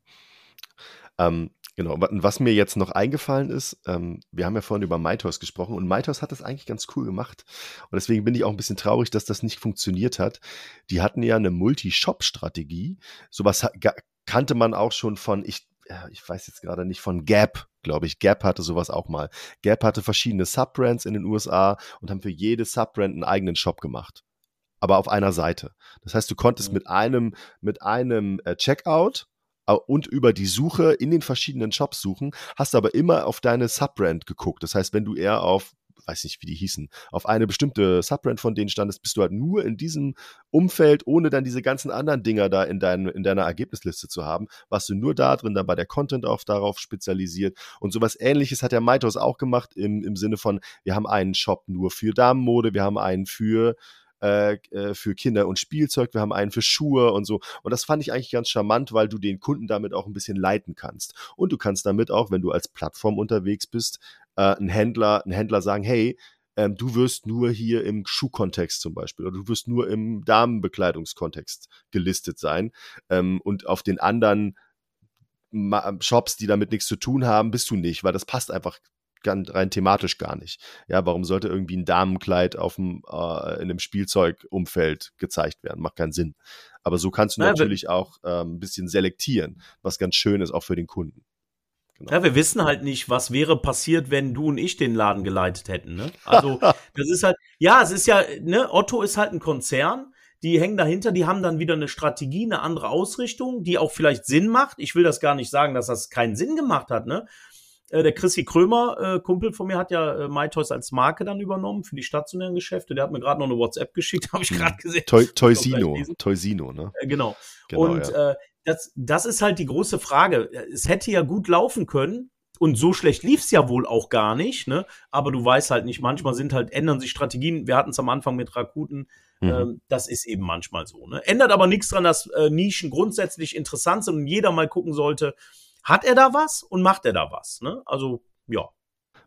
Speaker 1: Ähm, Genau, was mir jetzt noch eingefallen ist, ähm, wir haben ja vorhin über MyToys gesprochen und MyToys hat das eigentlich ganz cool gemacht. Und deswegen bin ich auch ein bisschen traurig, dass das nicht funktioniert hat. Die hatten ja eine Multi-Shop-Strategie. Sowas kannte man auch schon von, ich, ich weiß jetzt gerade nicht, von Gap, glaube ich. Gap hatte sowas auch mal. Gap hatte verschiedene Subbrands in den USA und haben für jede Subbrand einen eigenen Shop gemacht aber auf einer Seite. Das heißt, du konntest mhm. mit einem, mit einem äh, Checkout und über die Suche in den verschiedenen Shops suchen, hast aber immer auf deine Subbrand geguckt. Das heißt, wenn du eher auf weiß nicht, wie die hießen, auf eine bestimmte Subbrand von denen standest, bist du halt nur in diesem Umfeld, ohne dann diese ganzen anderen Dinger da in, dein, in deiner Ergebnisliste zu haben, warst du nur da drin, dann war der Content auch darauf spezialisiert und sowas ähnliches hat der Maitos auch gemacht im, im Sinne von, wir haben einen Shop nur für Damenmode, wir haben einen für äh, äh, für Kinder und Spielzeug, wir haben einen für Schuhe und so. Und das fand ich eigentlich ganz charmant, weil du den Kunden damit auch ein bisschen leiten kannst. Und du kannst damit auch, wenn du als Plattform unterwegs bist, äh, ein Händler, ein Händler sagen, hey, ähm, du wirst nur hier im Schuhkontext zum Beispiel oder du wirst nur im Damenbekleidungskontext gelistet sein ähm, und auf den anderen Shops, die damit nichts zu tun haben, bist du nicht, weil das passt einfach rein thematisch gar nicht. Ja, warum sollte irgendwie ein Damenkleid auf dem, äh, in einem Spielzeugumfeld gezeigt werden? Macht keinen Sinn. Aber so kannst du ja, natürlich auch ähm, ein bisschen selektieren, was ganz schön ist, auch für den Kunden.
Speaker 2: Genau. Ja, wir wissen halt nicht, was wäre passiert, wenn du und ich den Laden geleitet hätten. Ne? Also, *laughs* das ist halt, ja, es ist ja, ne, Otto ist halt ein Konzern, die hängen dahinter, die haben dann wieder eine Strategie, eine andere Ausrichtung, die auch vielleicht Sinn macht. Ich will das gar nicht sagen, dass das keinen Sinn gemacht hat, ne? Äh, der Chrissy Krömer, äh, Kumpel von mir, hat ja äh, MyToys als Marke dann übernommen für die stationären Geschäfte. Der hat mir gerade noch eine WhatsApp geschickt, *laughs* habe ich gerade gesehen.
Speaker 1: Toy, Toysino, Toysino, ne?
Speaker 2: Äh, genau. genau. Und ja. äh, das, das ist halt die große Frage. Es hätte ja gut laufen können. Und so schlecht lief's ja wohl auch gar nicht, ne? Aber du weißt halt nicht, manchmal sind halt, ändern sich Strategien. Wir hatten es am Anfang mit Rakuten. Mhm. Ähm, das ist eben manchmal so. Ne? Ändert aber nichts dran, dass äh, Nischen grundsätzlich interessant sind und jeder mal gucken sollte, hat er da was und macht er da was? Ne? Also, ja.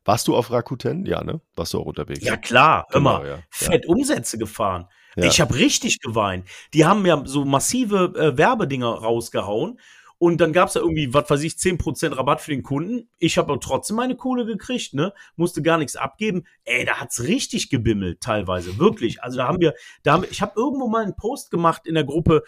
Speaker 1: Warst du auf Rakuten? Ja, ne? Warst du auch unterwegs?
Speaker 2: Ja, klar, genau, immer. Ja. Fett Umsätze gefahren. Ja. Ich habe richtig geweint. Die haben ja so massive äh, Werbedinger rausgehauen. Und dann gab es ja irgendwie, was weiß ich, 10% Rabatt für den Kunden. Ich habe aber trotzdem meine Kohle gekriegt, ne? Musste gar nichts abgeben. Ey, da hat's richtig gebimmelt, teilweise. Wirklich. Also da haben wir, da haben, ich habe irgendwo mal einen Post gemacht in der Gruppe,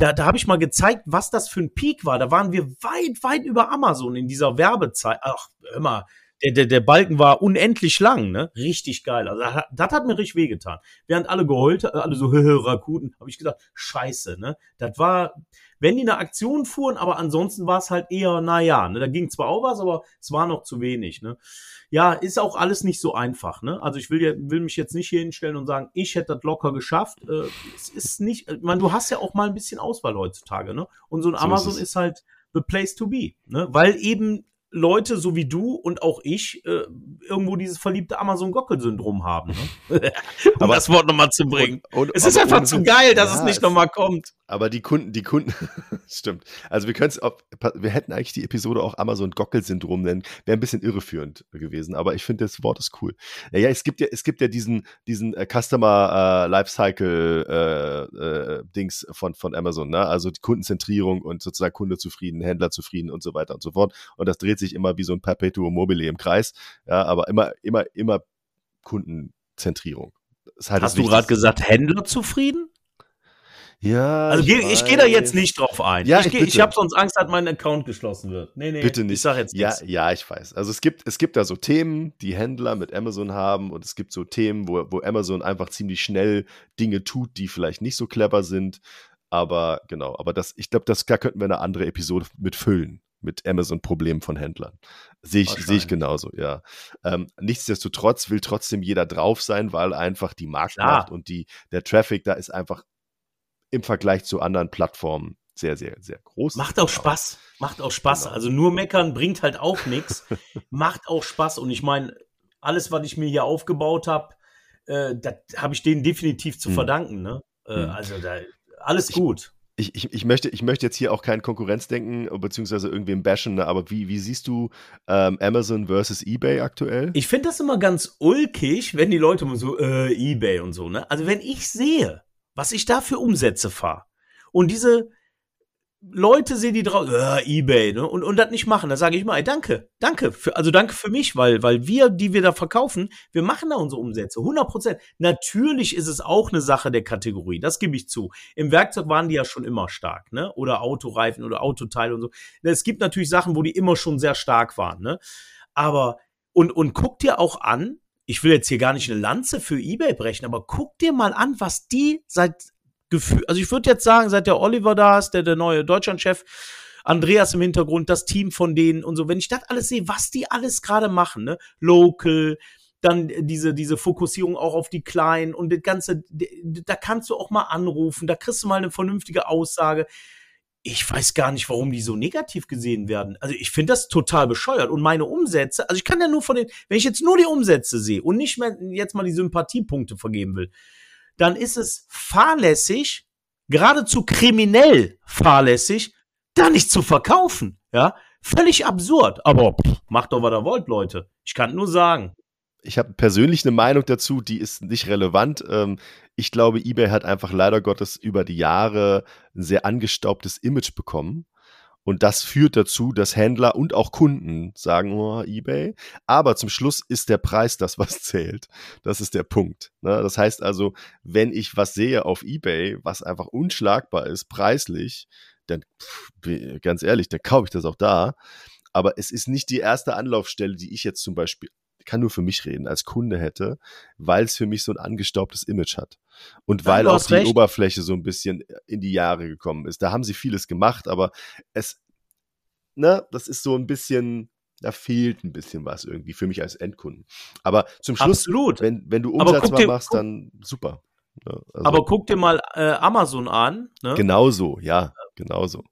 Speaker 2: da, da habe ich mal gezeigt, was das für ein Peak war. Da waren wir weit, weit über Amazon in dieser Werbezeit. Ach, mal, der, der, der Balken war unendlich lang, ne? Richtig geil. Also das, das hat mir richtig wehgetan. Während alle geheult, alle so *laughs* Rakuten, habe ich gesagt, scheiße, ne? Das war, wenn die eine Aktion fuhren, aber ansonsten war es halt eher, naja, ne? Da ging zwar auch was, aber es war noch zu wenig, ne? Ja, ist auch alles nicht so einfach, ne? Also ich will, ja, will mich jetzt nicht hier hinstellen und sagen, ich hätte das locker geschafft. Äh, es ist nicht, ich meine, du hast ja auch mal ein bisschen Auswahl heutzutage, ne? Und so ein so Amazon ist, ist halt the place to be, ne? Weil eben Leute so wie du und auch ich äh, irgendwo dieses verliebte Amazon-Gockel-Syndrom haben. Ne? *laughs* um aber, das Wort nochmal zu bringen. Und, und, es ist einfach zu geil, dass ja, es nicht nochmal kommt.
Speaker 1: Aber die Kunden, die Kunden, *laughs* stimmt. Also wir können es, wir hätten eigentlich die Episode auch Amazon-Gockel-Syndrom nennen. Wäre ein bisschen irreführend gewesen, aber ich finde das Wort ist cool. Ja, es gibt ja, es gibt ja diesen, diesen äh, Customer äh, Lifecycle äh, äh, Dings von, von Amazon, ne? Also die Kundenzentrierung und sozusagen Kunde zufrieden, Händler zufrieden und so weiter und so fort. Und das dreht sich immer wie so ein Perpetuum mobile im Kreis, ja, aber immer, immer, immer Kundenzentrierung.
Speaker 2: Halt Hast du gerade gesagt, Händler zufrieden?
Speaker 1: Ja.
Speaker 2: Also ich, ich gehe da jetzt nicht drauf ein. Ja, ich, ich, ich habe sonst Angst, dass mein Account geschlossen wird.
Speaker 1: Nee, nee. Bitte nicht. Ich sag jetzt ja, nichts. ja, ich weiß. Also es gibt, es gibt da so Themen, die Händler mit Amazon haben und es gibt so Themen, wo, wo Amazon einfach ziemlich schnell Dinge tut, die vielleicht nicht so clever sind. Aber genau, aber das, ich glaube, das da könnten wir eine andere Episode mit füllen mit Amazon-Problemen von Händlern. Sehe ich, sehe ich genauso, ja. Ähm, nichtsdestotrotz will trotzdem jeder drauf sein, weil einfach die Marktmacht und die, der Traffic da ist einfach im Vergleich zu anderen Plattformen sehr, sehr, sehr groß.
Speaker 2: Macht auch Spaß. Macht auch Spaß. Genau. Also nur meckern bringt halt auch nichts. *laughs* Macht auch Spaß. Und ich meine, alles, was ich mir hier aufgebaut habe, äh, das habe ich denen definitiv zu hm. verdanken. Ne? Äh, hm. Also da, alles gut
Speaker 1: ich, ich, ich, möchte, ich möchte jetzt hier auch kein Konkurrenzdenken beziehungsweise irgendwem bashen, ne, aber wie, wie siehst du ähm, Amazon versus eBay aktuell?
Speaker 2: Ich finde das immer ganz ulkig, wenn die Leute immer so, äh, eBay und so, ne? Also wenn ich sehe, was ich da für Umsätze fahre und diese Leute sehen die drauf, äh, eBay, ne? Und, und das nicht machen. Da sage ich mal, ey, danke, danke. Für, also danke für mich, weil, weil wir, die wir da verkaufen, wir machen da unsere Umsätze. 100 Prozent. Natürlich ist es auch eine Sache der Kategorie. Das gebe ich zu. Im Werkzeug waren die ja schon immer stark, ne? Oder Autoreifen oder Autoteile und so. Es gibt natürlich Sachen, wo die immer schon sehr stark waren, ne? Aber, und, und guck dir auch an, ich will jetzt hier gar nicht eine Lanze für eBay brechen, aber guck dir mal an, was die seit Gefühl, also ich würde jetzt sagen, seit der Oliver da ist, der, der neue Deutschlandchef, Andreas im Hintergrund, das Team von denen und so, wenn ich das alles sehe, was die alles gerade machen, ne? Local, dann diese, diese Fokussierung auch auf die Kleinen und das Ganze, da kannst du auch mal anrufen, da kriegst du mal eine vernünftige Aussage. Ich weiß gar nicht, warum die so negativ gesehen werden. Also ich finde das total bescheuert. Und meine Umsätze, also ich kann ja nur von den, wenn ich jetzt nur die Umsätze sehe und nicht mehr jetzt mal die Sympathiepunkte vergeben will, dann ist es fahrlässig, geradezu kriminell fahrlässig, da nicht zu verkaufen. Ja, völlig absurd. Aber pff, macht doch, was ihr wollt, Leute. Ich kann nur sagen.
Speaker 1: Ich habe persönlich eine Meinung dazu, die ist nicht relevant. Ähm, ich glaube, eBay hat einfach leider Gottes über die Jahre ein sehr angestaubtes Image bekommen. Und das führt dazu, dass Händler und auch Kunden sagen, oh, eBay. Aber zum Schluss ist der Preis das, was *laughs* zählt. Das ist der Punkt. Ne? Das heißt also, wenn ich was sehe auf eBay, was einfach unschlagbar ist, preislich, dann, ganz ehrlich, dann kaufe ich das auch da. Aber es ist nicht die erste Anlaufstelle, die ich jetzt zum Beispiel, kann nur für mich reden, als Kunde hätte, weil es für mich so ein angestaubtes Image hat. Und weil auch die recht. Oberfläche so ein bisschen in die Jahre gekommen ist. Da haben sie vieles gemacht, aber es, ne, das ist so ein bisschen, da fehlt ein bisschen was irgendwie für mich als Endkunden. Aber zum Schluss,
Speaker 2: Absolut.
Speaker 1: wenn, wenn du Umsatz mal machst, dann super.
Speaker 2: Ne? Also, aber guck dir mal äh, Amazon an.
Speaker 1: Ne? Genauso, ja, genauso.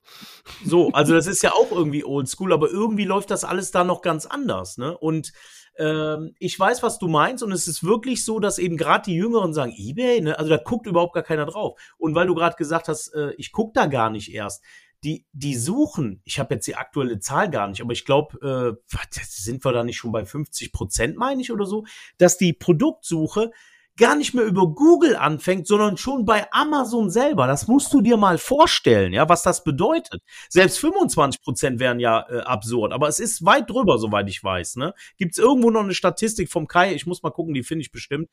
Speaker 2: So, also das ist ja auch irgendwie oldschool, aber irgendwie läuft das alles da noch ganz anders. Ne? Und ähm, ich weiß, was du meinst, und es ist wirklich so, dass eben gerade die Jüngeren sagen, eBay, ne? also da guckt überhaupt gar keiner drauf. Und weil du gerade gesagt hast, äh, ich guck da gar nicht erst. Die, die suchen, ich habe jetzt die aktuelle Zahl gar nicht, aber ich glaube, äh, sind wir da nicht schon bei 50 Prozent, meine ich, oder so, dass die Produktsuche gar nicht mehr über Google anfängt, sondern schon bei Amazon selber. Das musst du dir mal vorstellen, ja, was das bedeutet. Selbst 25 Prozent wären ja äh, absurd, aber es ist weit drüber, soweit ich weiß. Ne? Gibt es irgendwo noch eine Statistik vom Kai? Ich muss mal gucken, die finde ich bestimmt.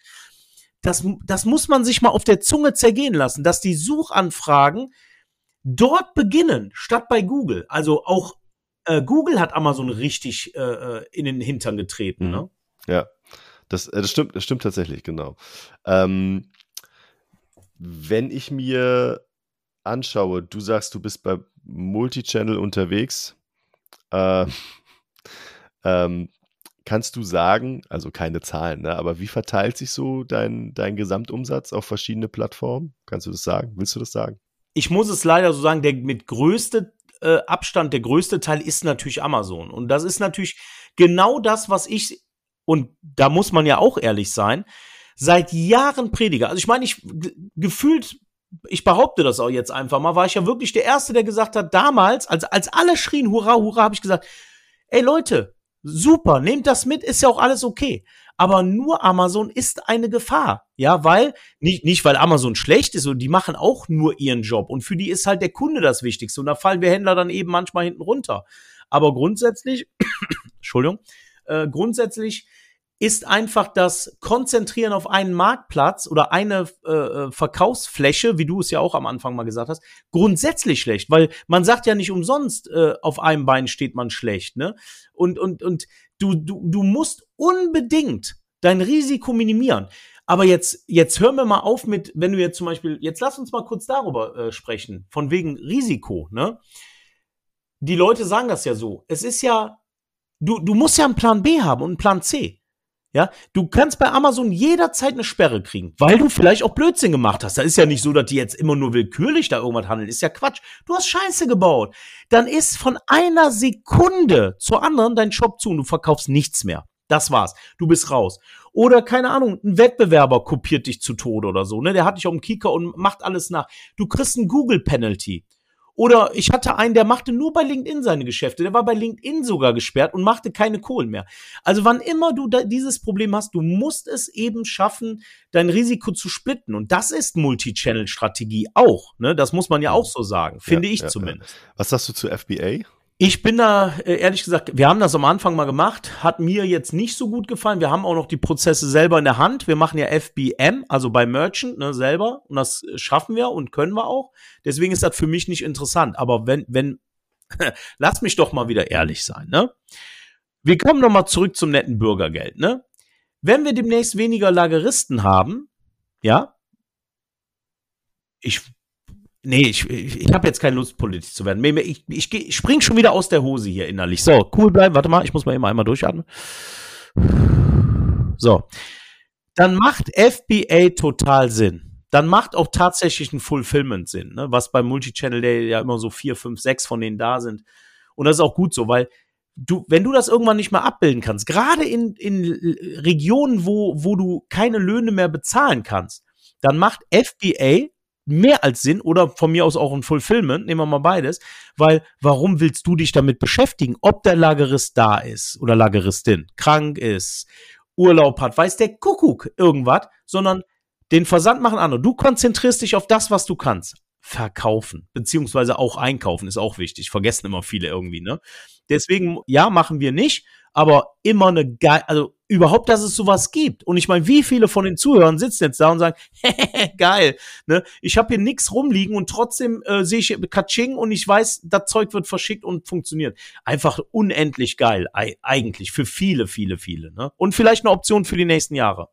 Speaker 2: Das, das muss man sich mal auf der Zunge zergehen lassen, dass die Suchanfragen dort beginnen, statt bei Google. Also auch äh, Google hat Amazon richtig äh, äh in den Hintern getreten. Mhm.
Speaker 1: Ne? Ja. Das, äh, das, stimmt, das stimmt tatsächlich, genau. Ähm, wenn ich mir anschaue, du sagst, du bist bei Multichannel unterwegs, äh, *laughs* ähm, kannst du sagen, also keine Zahlen, ne, aber wie verteilt sich so dein, dein Gesamtumsatz auf verschiedene Plattformen? Kannst du das sagen? Willst du das sagen?
Speaker 2: Ich muss es leider so sagen, der mit größte äh, Abstand, der größte Teil ist natürlich Amazon. Und das ist natürlich genau das, was ich und da muss man ja auch ehrlich sein, seit Jahren Prediger. Also ich meine, ich gefühlt, ich behaupte das auch jetzt einfach mal, war ich ja wirklich der Erste, der gesagt hat, damals, als, als alle schrien, hurra, hurra, habe ich gesagt, ey Leute, super, nehmt das mit, ist ja auch alles okay. Aber nur Amazon ist eine Gefahr. Ja, weil, nicht, nicht weil Amazon schlecht ist und die machen auch nur ihren Job. Und für die ist halt der Kunde das Wichtigste. Und da fallen wir Händler dann eben manchmal hinten runter. Aber grundsätzlich, *coughs* Entschuldigung, äh, grundsätzlich ist einfach das Konzentrieren auf einen Marktplatz oder eine äh, äh, Verkaufsfläche, wie du es ja auch am Anfang mal gesagt hast, grundsätzlich schlecht, weil man sagt ja nicht umsonst, äh, auf einem Bein steht man schlecht, ne? Und, und, und du, du, du musst unbedingt dein Risiko minimieren. Aber jetzt, jetzt hören wir mal auf mit, wenn du jetzt zum Beispiel, jetzt lass uns mal kurz darüber äh, sprechen, von wegen Risiko, ne? Die Leute sagen das ja so. Es ist ja Du, du musst ja einen Plan B haben und einen Plan C. Ja, du kannst bei Amazon jederzeit eine Sperre kriegen, weil du vielleicht auch Blödsinn gemacht hast. Da ist ja nicht so, dass die jetzt immer nur willkürlich da irgendwas handeln. Ist ja Quatsch. Du hast Scheiße gebaut. Dann ist von einer Sekunde zur anderen dein Shop zu und du verkaufst nichts mehr. Das war's. Du bist raus. Oder keine Ahnung, ein Wettbewerber kopiert dich zu Tode oder so, ne? Der hat dich auf dem Kicker und macht alles nach. Du kriegst ein Google Penalty. Oder ich hatte einen, der machte nur bei LinkedIn seine Geschäfte. Der war bei LinkedIn sogar gesperrt und machte keine Kohlen mehr. Also wann immer du dieses Problem hast, du musst es eben schaffen, dein Risiko zu splitten. Und das ist Multi-Channel-Strategie auch. Ne? Das muss man ja auch so sagen, finde ja, ich ja, zumindest.
Speaker 1: Was sagst du zu FBA?
Speaker 2: Ich bin da, äh, ehrlich gesagt, wir haben das am Anfang mal gemacht, hat mir jetzt nicht so gut gefallen. Wir haben auch noch die Prozesse selber in der Hand. Wir machen ja FBM, also bei Merchant ne, selber. Und das schaffen wir und können wir auch. Deswegen ist das für mich nicht interessant. Aber wenn, wenn, *laughs* lass mich doch mal wieder ehrlich sein, ne? Wir kommen noch mal zurück zum netten Bürgergeld, ne? Wenn wir demnächst weniger Lageristen haben, ja, ich Nee, ich, ich, ich habe jetzt keine Lust, politisch zu werden. Ich, ich, ich spring schon wieder aus der Hose hier innerlich. So, cool bleiben. Warte mal, ich muss mal immer einmal durchatmen. So. Dann macht FBA total Sinn. Dann macht auch tatsächlich ein Fulfillment Sinn, ne? was beim Multichannel, der ja immer so vier, fünf, sechs von denen da sind. Und das ist auch gut so, weil du, wenn du das irgendwann nicht mehr abbilden kannst, gerade in, in Regionen, wo, wo du keine Löhne mehr bezahlen kannst, dann macht FBA mehr als Sinn oder von mir aus auch ein Fulfillment, nehmen wir mal beides, weil warum willst du dich damit beschäftigen, ob der Lagerist da ist oder Lageristin, krank ist, Urlaub hat, weiß der Kuckuck irgendwas, sondern den Versand machen andere. Du konzentrierst dich auf das, was du kannst. Verkaufen, beziehungsweise auch einkaufen ist auch wichtig. Vergessen immer viele irgendwie, ne? Deswegen, ja, machen wir nicht, aber immer eine geil, also überhaupt, dass es sowas gibt. Und ich meine, wie viele von den Zuhörern sitzen jetzt da und sagen, *laughs* geil, ne? Ich habe hier nichts rumliegen und trotzdem äh, sehe ich Katsching und ich weiß, das Zeug wird verschickt und funktioniert. Einfach unendlich geil, eigentlich für viele, viele, viele. Ne? Und vielleicht eine Option für die nächsten Jahre.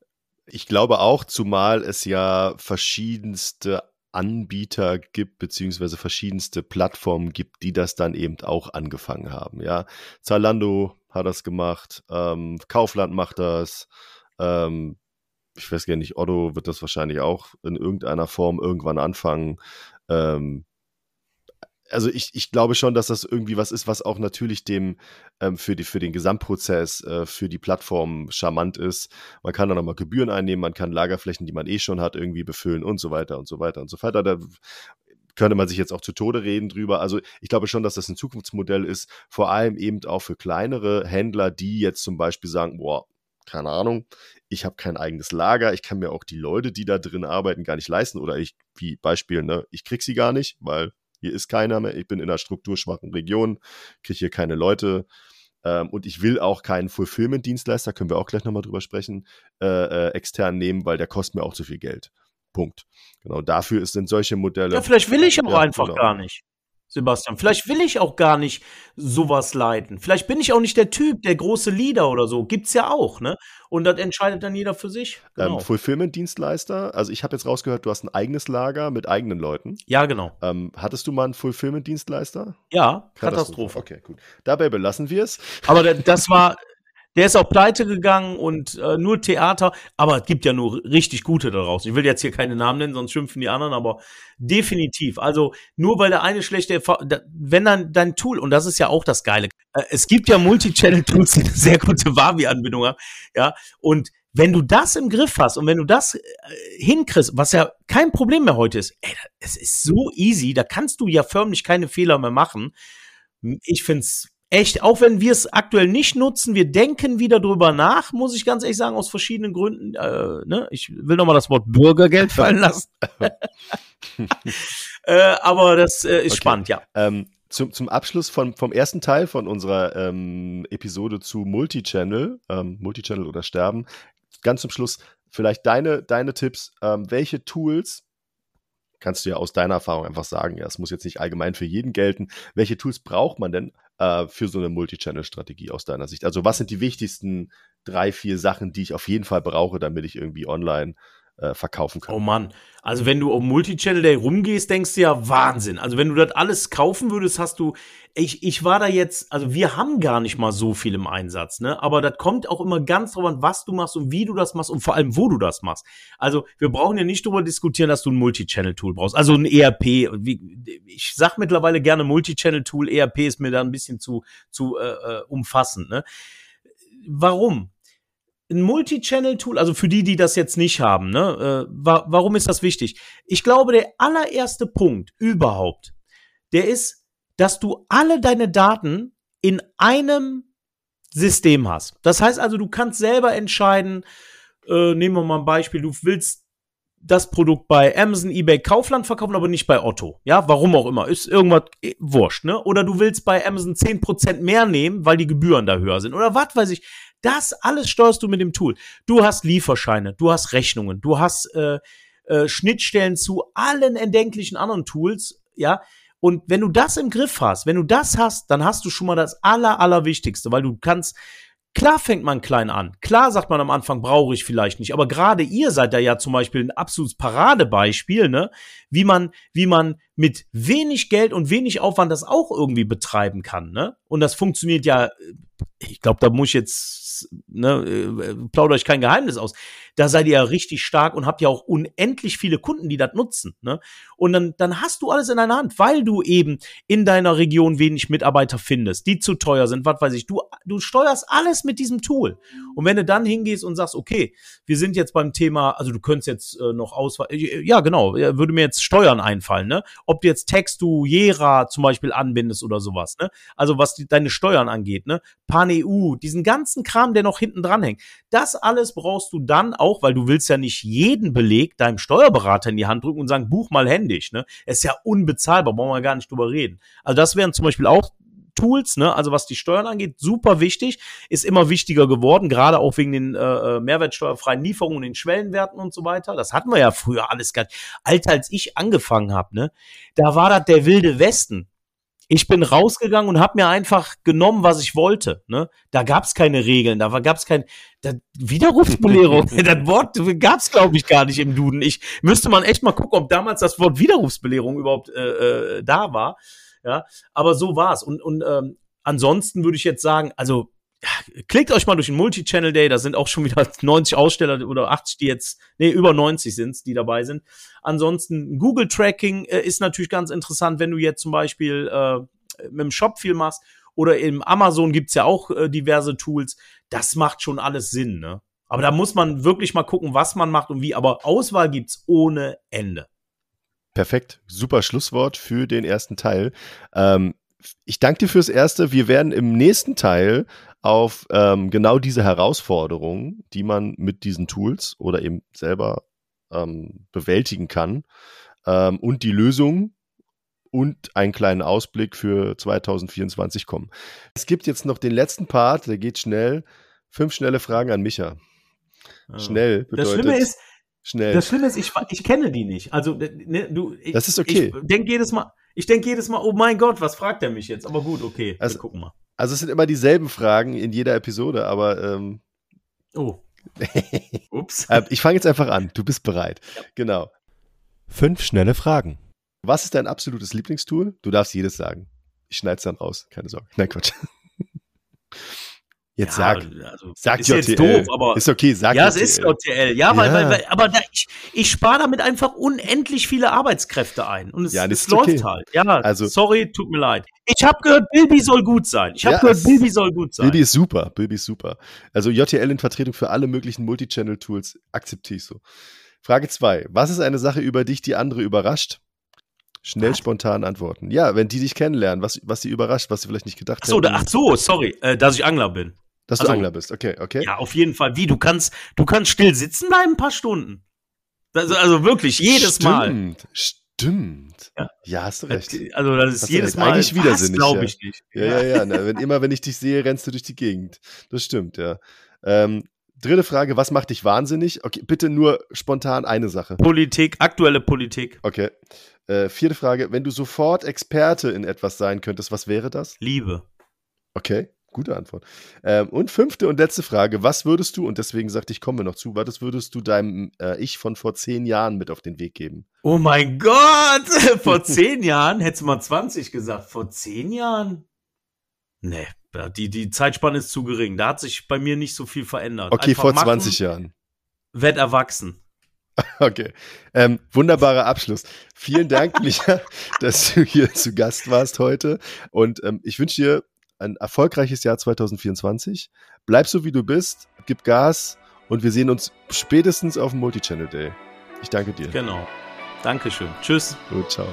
Speaker 1: Ich glaube auch, zumal es ja verschiedenste Anbieter gibt, beziehungsweise verschiedenste Plattformen gibt, die das dann eben auch angefangen haben. Ja, Zalando hat das gemacht, ähm, Kaufland macht das, ähm, ich weiß gar nicht, Otto wird das wahrscheinlich auch in irgendeiner Form irgendwann anfangen. Ähm, also ich, ich glaube schon, dass das irgendwie was ist, was auch natürlich dem ähm, für, die, für den Gesamtprozess, äh, für die Plattform charmant ist. Man kann dann nochmal Gebühren einnehmen, man kann Lagerflächen, die man eh schon hat, irgendwie befüllen und so weiter und so weiter und so weiter. Da könnte man sich jetzt auch zu Tode reden drüber. Also ich glaube schon, dass das ein Zukunftsmodell ist, vor allem eben auch für kleinere Händler, die jetzt zum Beispiel sagen, boah, keine Ahnung, ich habe kein eigenes Lager, ich kann mir auch die Leute, die da drin arbeiten, gar nicht leisten oder ich, wie Beispiel, ne, ich krieg sie gar nicht, weil hier ist keiner mehr, ich bin in einer strukturschwachen Region, kriege hier keine Leute ähm, und ich will auch keinen Fulfillment-Dienstleister, können wir auch gleich nochmal drüber sprechen, äh, äh, extern nehmen, weil der kostet mir auch zu viel Geld. Punkt. Genau, dafür sind solche Modelle.
Speaker 2: Ja, vielleicht will ich auch ja, einfach genau. gar nicht. Sebastian. Vielleicht will ich auch gar nicht sowas leiten. Vielleicht bin ich auch nicht der Typ, der große Leader oder so. Gibt's ja auch, ne? Und das entscheidet dann jeder für sich.
Speaker 1: Ähm, genau. Ähm, Fulfillment-Dienstleister. Also ich habe jetzt rausgehört, du hast ein eigenes Lager mit eigenen Leuten.
Speaker 2: Ja, genau.
Speaker 1: Ähm, hattest du mal einen Fulfillment-Dienstleister?
Speaker 2: Ja, Katastrophe. Katastrophe.
Speaker 1: Okay, gut. Dabei belassen wir es.
Speaker 2: Aber das war, der ist auch pleite gegangen und äh, nur Theater, aber es gibt ja nur richtig gute daraus. Ich will jetzt hier keine Namen nennen, sonst schimpfen die anderen, aber definitiv. Also nur weil der eine schlechte, wenn dann dein Tool, und das ist ja auch das Geile, äh, es gibt ja Multi-Channel-Tools, *laughs* die eine sehr gute Wavi-Anbindung haben, ja, und wenn du das im Griff hast und wenn du das äh, hinkriegst, was ja kein Problem mehr heute ist, ey, es ist so easy, da kannst du ja förmlich keine Fehler mehr machen. Ich find's echt, auch wenn wir es aktuell nicht nutzen, wir denken wieder drüber nach, muss ich ganz ehrlich sagen, aus verschiedenen Gründen. Äh, ne? Ich will nochmal das Wort Bürgergeld *laughs* fallen lassen. *laughs* äh, aber das äh, ist okay. spannend, ja.
Speaker 1: Ähm, zum, zum Abschluss von, vom ersten Teil von unserer ähm, Episode zu Multichannel, ähm, Multichannel oder Sterben, ganz zum Schluss vielleicht deine, deine Tipps, ähm, welche Tools kannst du ja aus deiner Erfahrung einfach sagen, ja, es muss jetzt nicht allgemein für jeden gelten. Welche Tools braucht man denn äh, für so eine Multichannel-Strategie aus deiner Sicht? Also was sind die wichtigsten drei, vier Sachen, die ich auf jeden Fall brauche, damit ich irgendwie online äh, verkaufen kann.
Speaker 2: Oh Mann, also wenn du um Multichannel Day rumgehst, denkst du ja Wahnsinn. Also wenn du das alles kaufen würdest, hast du, ich, ich war da jetzt, also wir haben gar nicht mal so viel im Einsatz, ne? Aber das kommt auch immer ganz drauf an, was du machst und wie du das machst und vor allem, wo du das machst. Also wir brauchen ja nicht darüber diskutieren, dass du ein Multichannel-Tool brauchst. Also ein ERP. Ich sag mittlerweile gerne Multichannel-Tool, ERP ist mir da ein bisschen zu, zu äh, äh umfassend, ne? Warum? Ein Multi-Channel-Tool, also für die, die das jetzt nicht haben, ne, äh, wa warum ist das wichtig? Ich glaube, der allererste Punkt überhaupt, der ist, dass du alle deine Daten in einem System hast. Das heißt also, du kannst selber entscheiden, äh, nehmen wir mal ein Beispiel, du willst das Produkt bei Amazon, eBay, Kaufland verkaufen, aber nicht bei Otto. Ja, warum auch immer. Ist irgendwas eh, wurscht, ne? Oder du willst bei Amazon 10% mehr nehmen, weil die Gebühren da höher sind. Oder was weiß ich. Das alles steuerst du mit dem Tool. Du hast Lieferscheine, du hast Rechnungen, du hast äh, äh, Schnittstellen zu allen erdenklichen anderen Tools, ja. Und wenn du das im Griff hast, wenn du das hast, dann hast du schon mal das aller, allerwichtigste, weil du kannst, Klar fängt man klein an. Klar sagt man am Anfang, brauche ich vielleicht nicht. Aber gerade ihr seid da ja zum Beispiel ein absolutes Paradebeispiel, ne? Wie man, wie man mit wenig Geld und wenig Aufwand das auch irgendwie betreiben kann, ne? Und das funktioniert ja, ich glaube, da muss ich jetzt jetzt, ne, äh, plaudere ich kein Geheimnis aus. Da seid ihr ja richtig stark und habt ja auch unendlich viele Kunden, die das nutzen. Ne? Und dann, dann hast du alles in deiner Hand, weil du eben in deiner Region wenig Mitarbeiter findest, die zu teuer sind, was weiß ich. Du, du steuerst alles mit diesem Tool. Und wenn du dann hingehst und sagst, okay, wir sind jetzt beim Thema, also du könntest jetzt äh, noch auswahl, äh, ja genau, würde mir jetzt Steuern einfallen, ne? Ob du jetzt Textu, Jera zum Beispiel anbindest oder sowas, ne? Also was die, deine Steuern angeht, ne? PanEU, diesen ganzen Kram, der noch hinten dran hängt. Das alles brauchst du dann auch, weil du willst ja nicht jeden Beleg deinem Steuerberater in die Hand drücken und sagen, buch mal händisch. Ne? Ist ja unbezahlbar, brauchen wir gar nicht drüber reden. Also das wären zum Beispiel auch Tools, ne, also was die Steuern angeht, super wichtig, ist immer wichtiger geworden, gerade auch wegen den äh, äh mehrwertsteuerfreien Lieferungen und den Schwellenwerten und so weiter. Das hatten wir ja früher alles gar nicht. Alter, als ich angefangen habe, ne, da war das der wilde Westen. Ich bin rausgegangen und habe mir einfach genommen, was ich wollte. Ne? Da gab es keine Regeln, da gab es kein da, Widerrufsbelehrung. *laughs* das Wort gab es, glaube ich, gar nicht im Duden. Ich müsste man echt mal gucken, ob damals das Wort Widerrufsbelehrung überhaupt äh, äh, da war. Ja, aber so war's. Und, und ähm, ansonsten würde ich jetzt sagen, also klickt euch mal durch den Multi-Channel Day, da sind auch schon wieder *laughs* 90 Aussteller oder 80, die jetzt, nee, über 90 sind's, die dabei sind. Ansonsten Google Tracking äh, ist natürlich ganz interessant, wenn du jetzt zum Beispiel äh, mit dem Shop viel machst oder im Amazon gibt's ja auch äh, diverse Tools. Das macht schon alles Sinn, ne? Aber da muss man wirklich mal gucken, was man macht und wie. Aber Auswahl gibt's ohne Ende.
Speaker 1: Perfekt, super Schlusswort für den ersten Teil. Ähm, ich danke dir fürs Erste. Wir werden im nächsten Teil auf ähm, genau diese Herausforderungen, die man mit diesen Tools oder eben selber ähm, bewältigen kann ähm, und die Lösung und einen kleinen Ausblick für 2024 kommen. Es gibt jetzt noch den letzten Part, der geht schnell. Fünf schnelle Fragen an Micha. Ah. Schnell
Speaker 2: bedeutet. Das Schlimme ist, schnell. Das Schlimme ist, ich, ich kenne die nicht. Also, ne, du, ich,
Speaker 1: das ist okay.
Speaker 2: Ich denke jedes Mal, ich denke jedes Mal, oh mein Gott, was fragt er mich jetzt? Aber gut, okay,
Speaker 1: also, wir gucken mal. Also es sind immer dieselben Fragen in jeder Episode, aber ähm,
Speaker 2: Oh. *laughs*
Speaker 1: Ups. Äh, ich fange jetzt einfach an. Du bist bereit. Ja. Genau. Fünf schnelle Fragen. Was ist dein absolutes Lieblingstool? Du darfst jedes sagen. Ich schneide es dann raus. Keine Sorge. Nein, Quatsch. *laughs* Jetzt ja, sag, also, sag
Speaker 2: ist JTL. Jetzt doof, aber
Speaker 1: ist okay, sag
Speaker 2: Ja, JTL. es ist JTL. Ja, weil, ja. weil, weil aber da, ich, ich spare damit einfach unendlich viele Arbeitskräfte ein. Und es,
Speaker 1: ja,
Speaker 2: es
Speaker 1: läuft
Speaker 2: okay. halt. Ja, also, sorry, tut mir leid. Ich habe gehört, Bilby soll gut sein. Ich habe ja, gehört, Bilby soll gut sein.
Speaker 1: Bilby ist super, Bilby ist super. Also JTL in Vertretung für alle möglichen Multichannel-Tools akzeptiere ich so. Frage 2. Was ist eine Sache, über dich die andere überrascht? Schnell, was? spontan antworten. Ja, wenn die dich kennenlernen, was, was sie überrascht, was sie vielleicht nicht gedacht
Speaker 2: ach so,
Speaker 1: hätten.
Speaker 2: ach so, sorry, äh, dass ich Angler bin.
Speaker 1: Dass also, du Angler bist, okay, okay.
Speaker 2: Ja, auf jeden Fall. Wie, du kannst, du kannst still sitzen bleiben ein paar Stunden. Also, also wirklich, jedes
Speaker 1: stimmt,
Speaker 2: Mal.
Speaker 1: Stimmt. Ja. ja, hast du recht.
Speaker 2: Also das ist hast jedes Mal
Speaker 1: eigentlich widersinnig.
Speaker 2: glaube ich nicht.
Speaker 1: Ja, ja, ja. ja ne, wenn, immer wenn ich dich sehe, rennst du durch die Gegend. Das stimmt, ja. Ähm, dritte Frage, was macht dich wahnsinnig? Okay, bitte nur spontan eine Sache.
Speaker 2: Politik, aktuelle Politik.
Speaker 1: Okay. Äh, vierte Frage, wenn du sofort Experte in etwas sein könntest, was wäre das?
Speaker 2: Liebe.
Speaker 1: Okay. Gute Antwort. Ähm, und fünfte und letzte Frage. Was würdest du, und deswegen sagte ich, kommen wir noch zu, was würdest du deinem äh, Ich von vor zehn Jahren mit auf den Weg geben?
Speaker 2: Oh mein Gott! *laughs* vor zehn Jahren? Hättest du mal 20 gesagt. Vor zehn Jahren? Nee, die, die Zeitspanne ist zu gering. Da hat sich bei mir nicht so viel verändert.
Speaker 1: Okay, Einfach vor machen, 20 Jahren.
Speaker 2: Werd erwachsen. *laughs*
Speaker 1: Okay. Ähm, wunderbarer Abschluss. Vielen Dank, *laughs* Micha, dass du hier zu Gast warst heute. Und ähm, ich wünsche dir ein erfolgreiches Jahr 2024. Bleib so, wie du bist, gib Gas und wir sehen uns spätestens auf dem Multichannel Day. Ich danke dir.
Speaker 2: Genau. Dankeschön. Tschüss.
Speaker 1: Gut, ciao.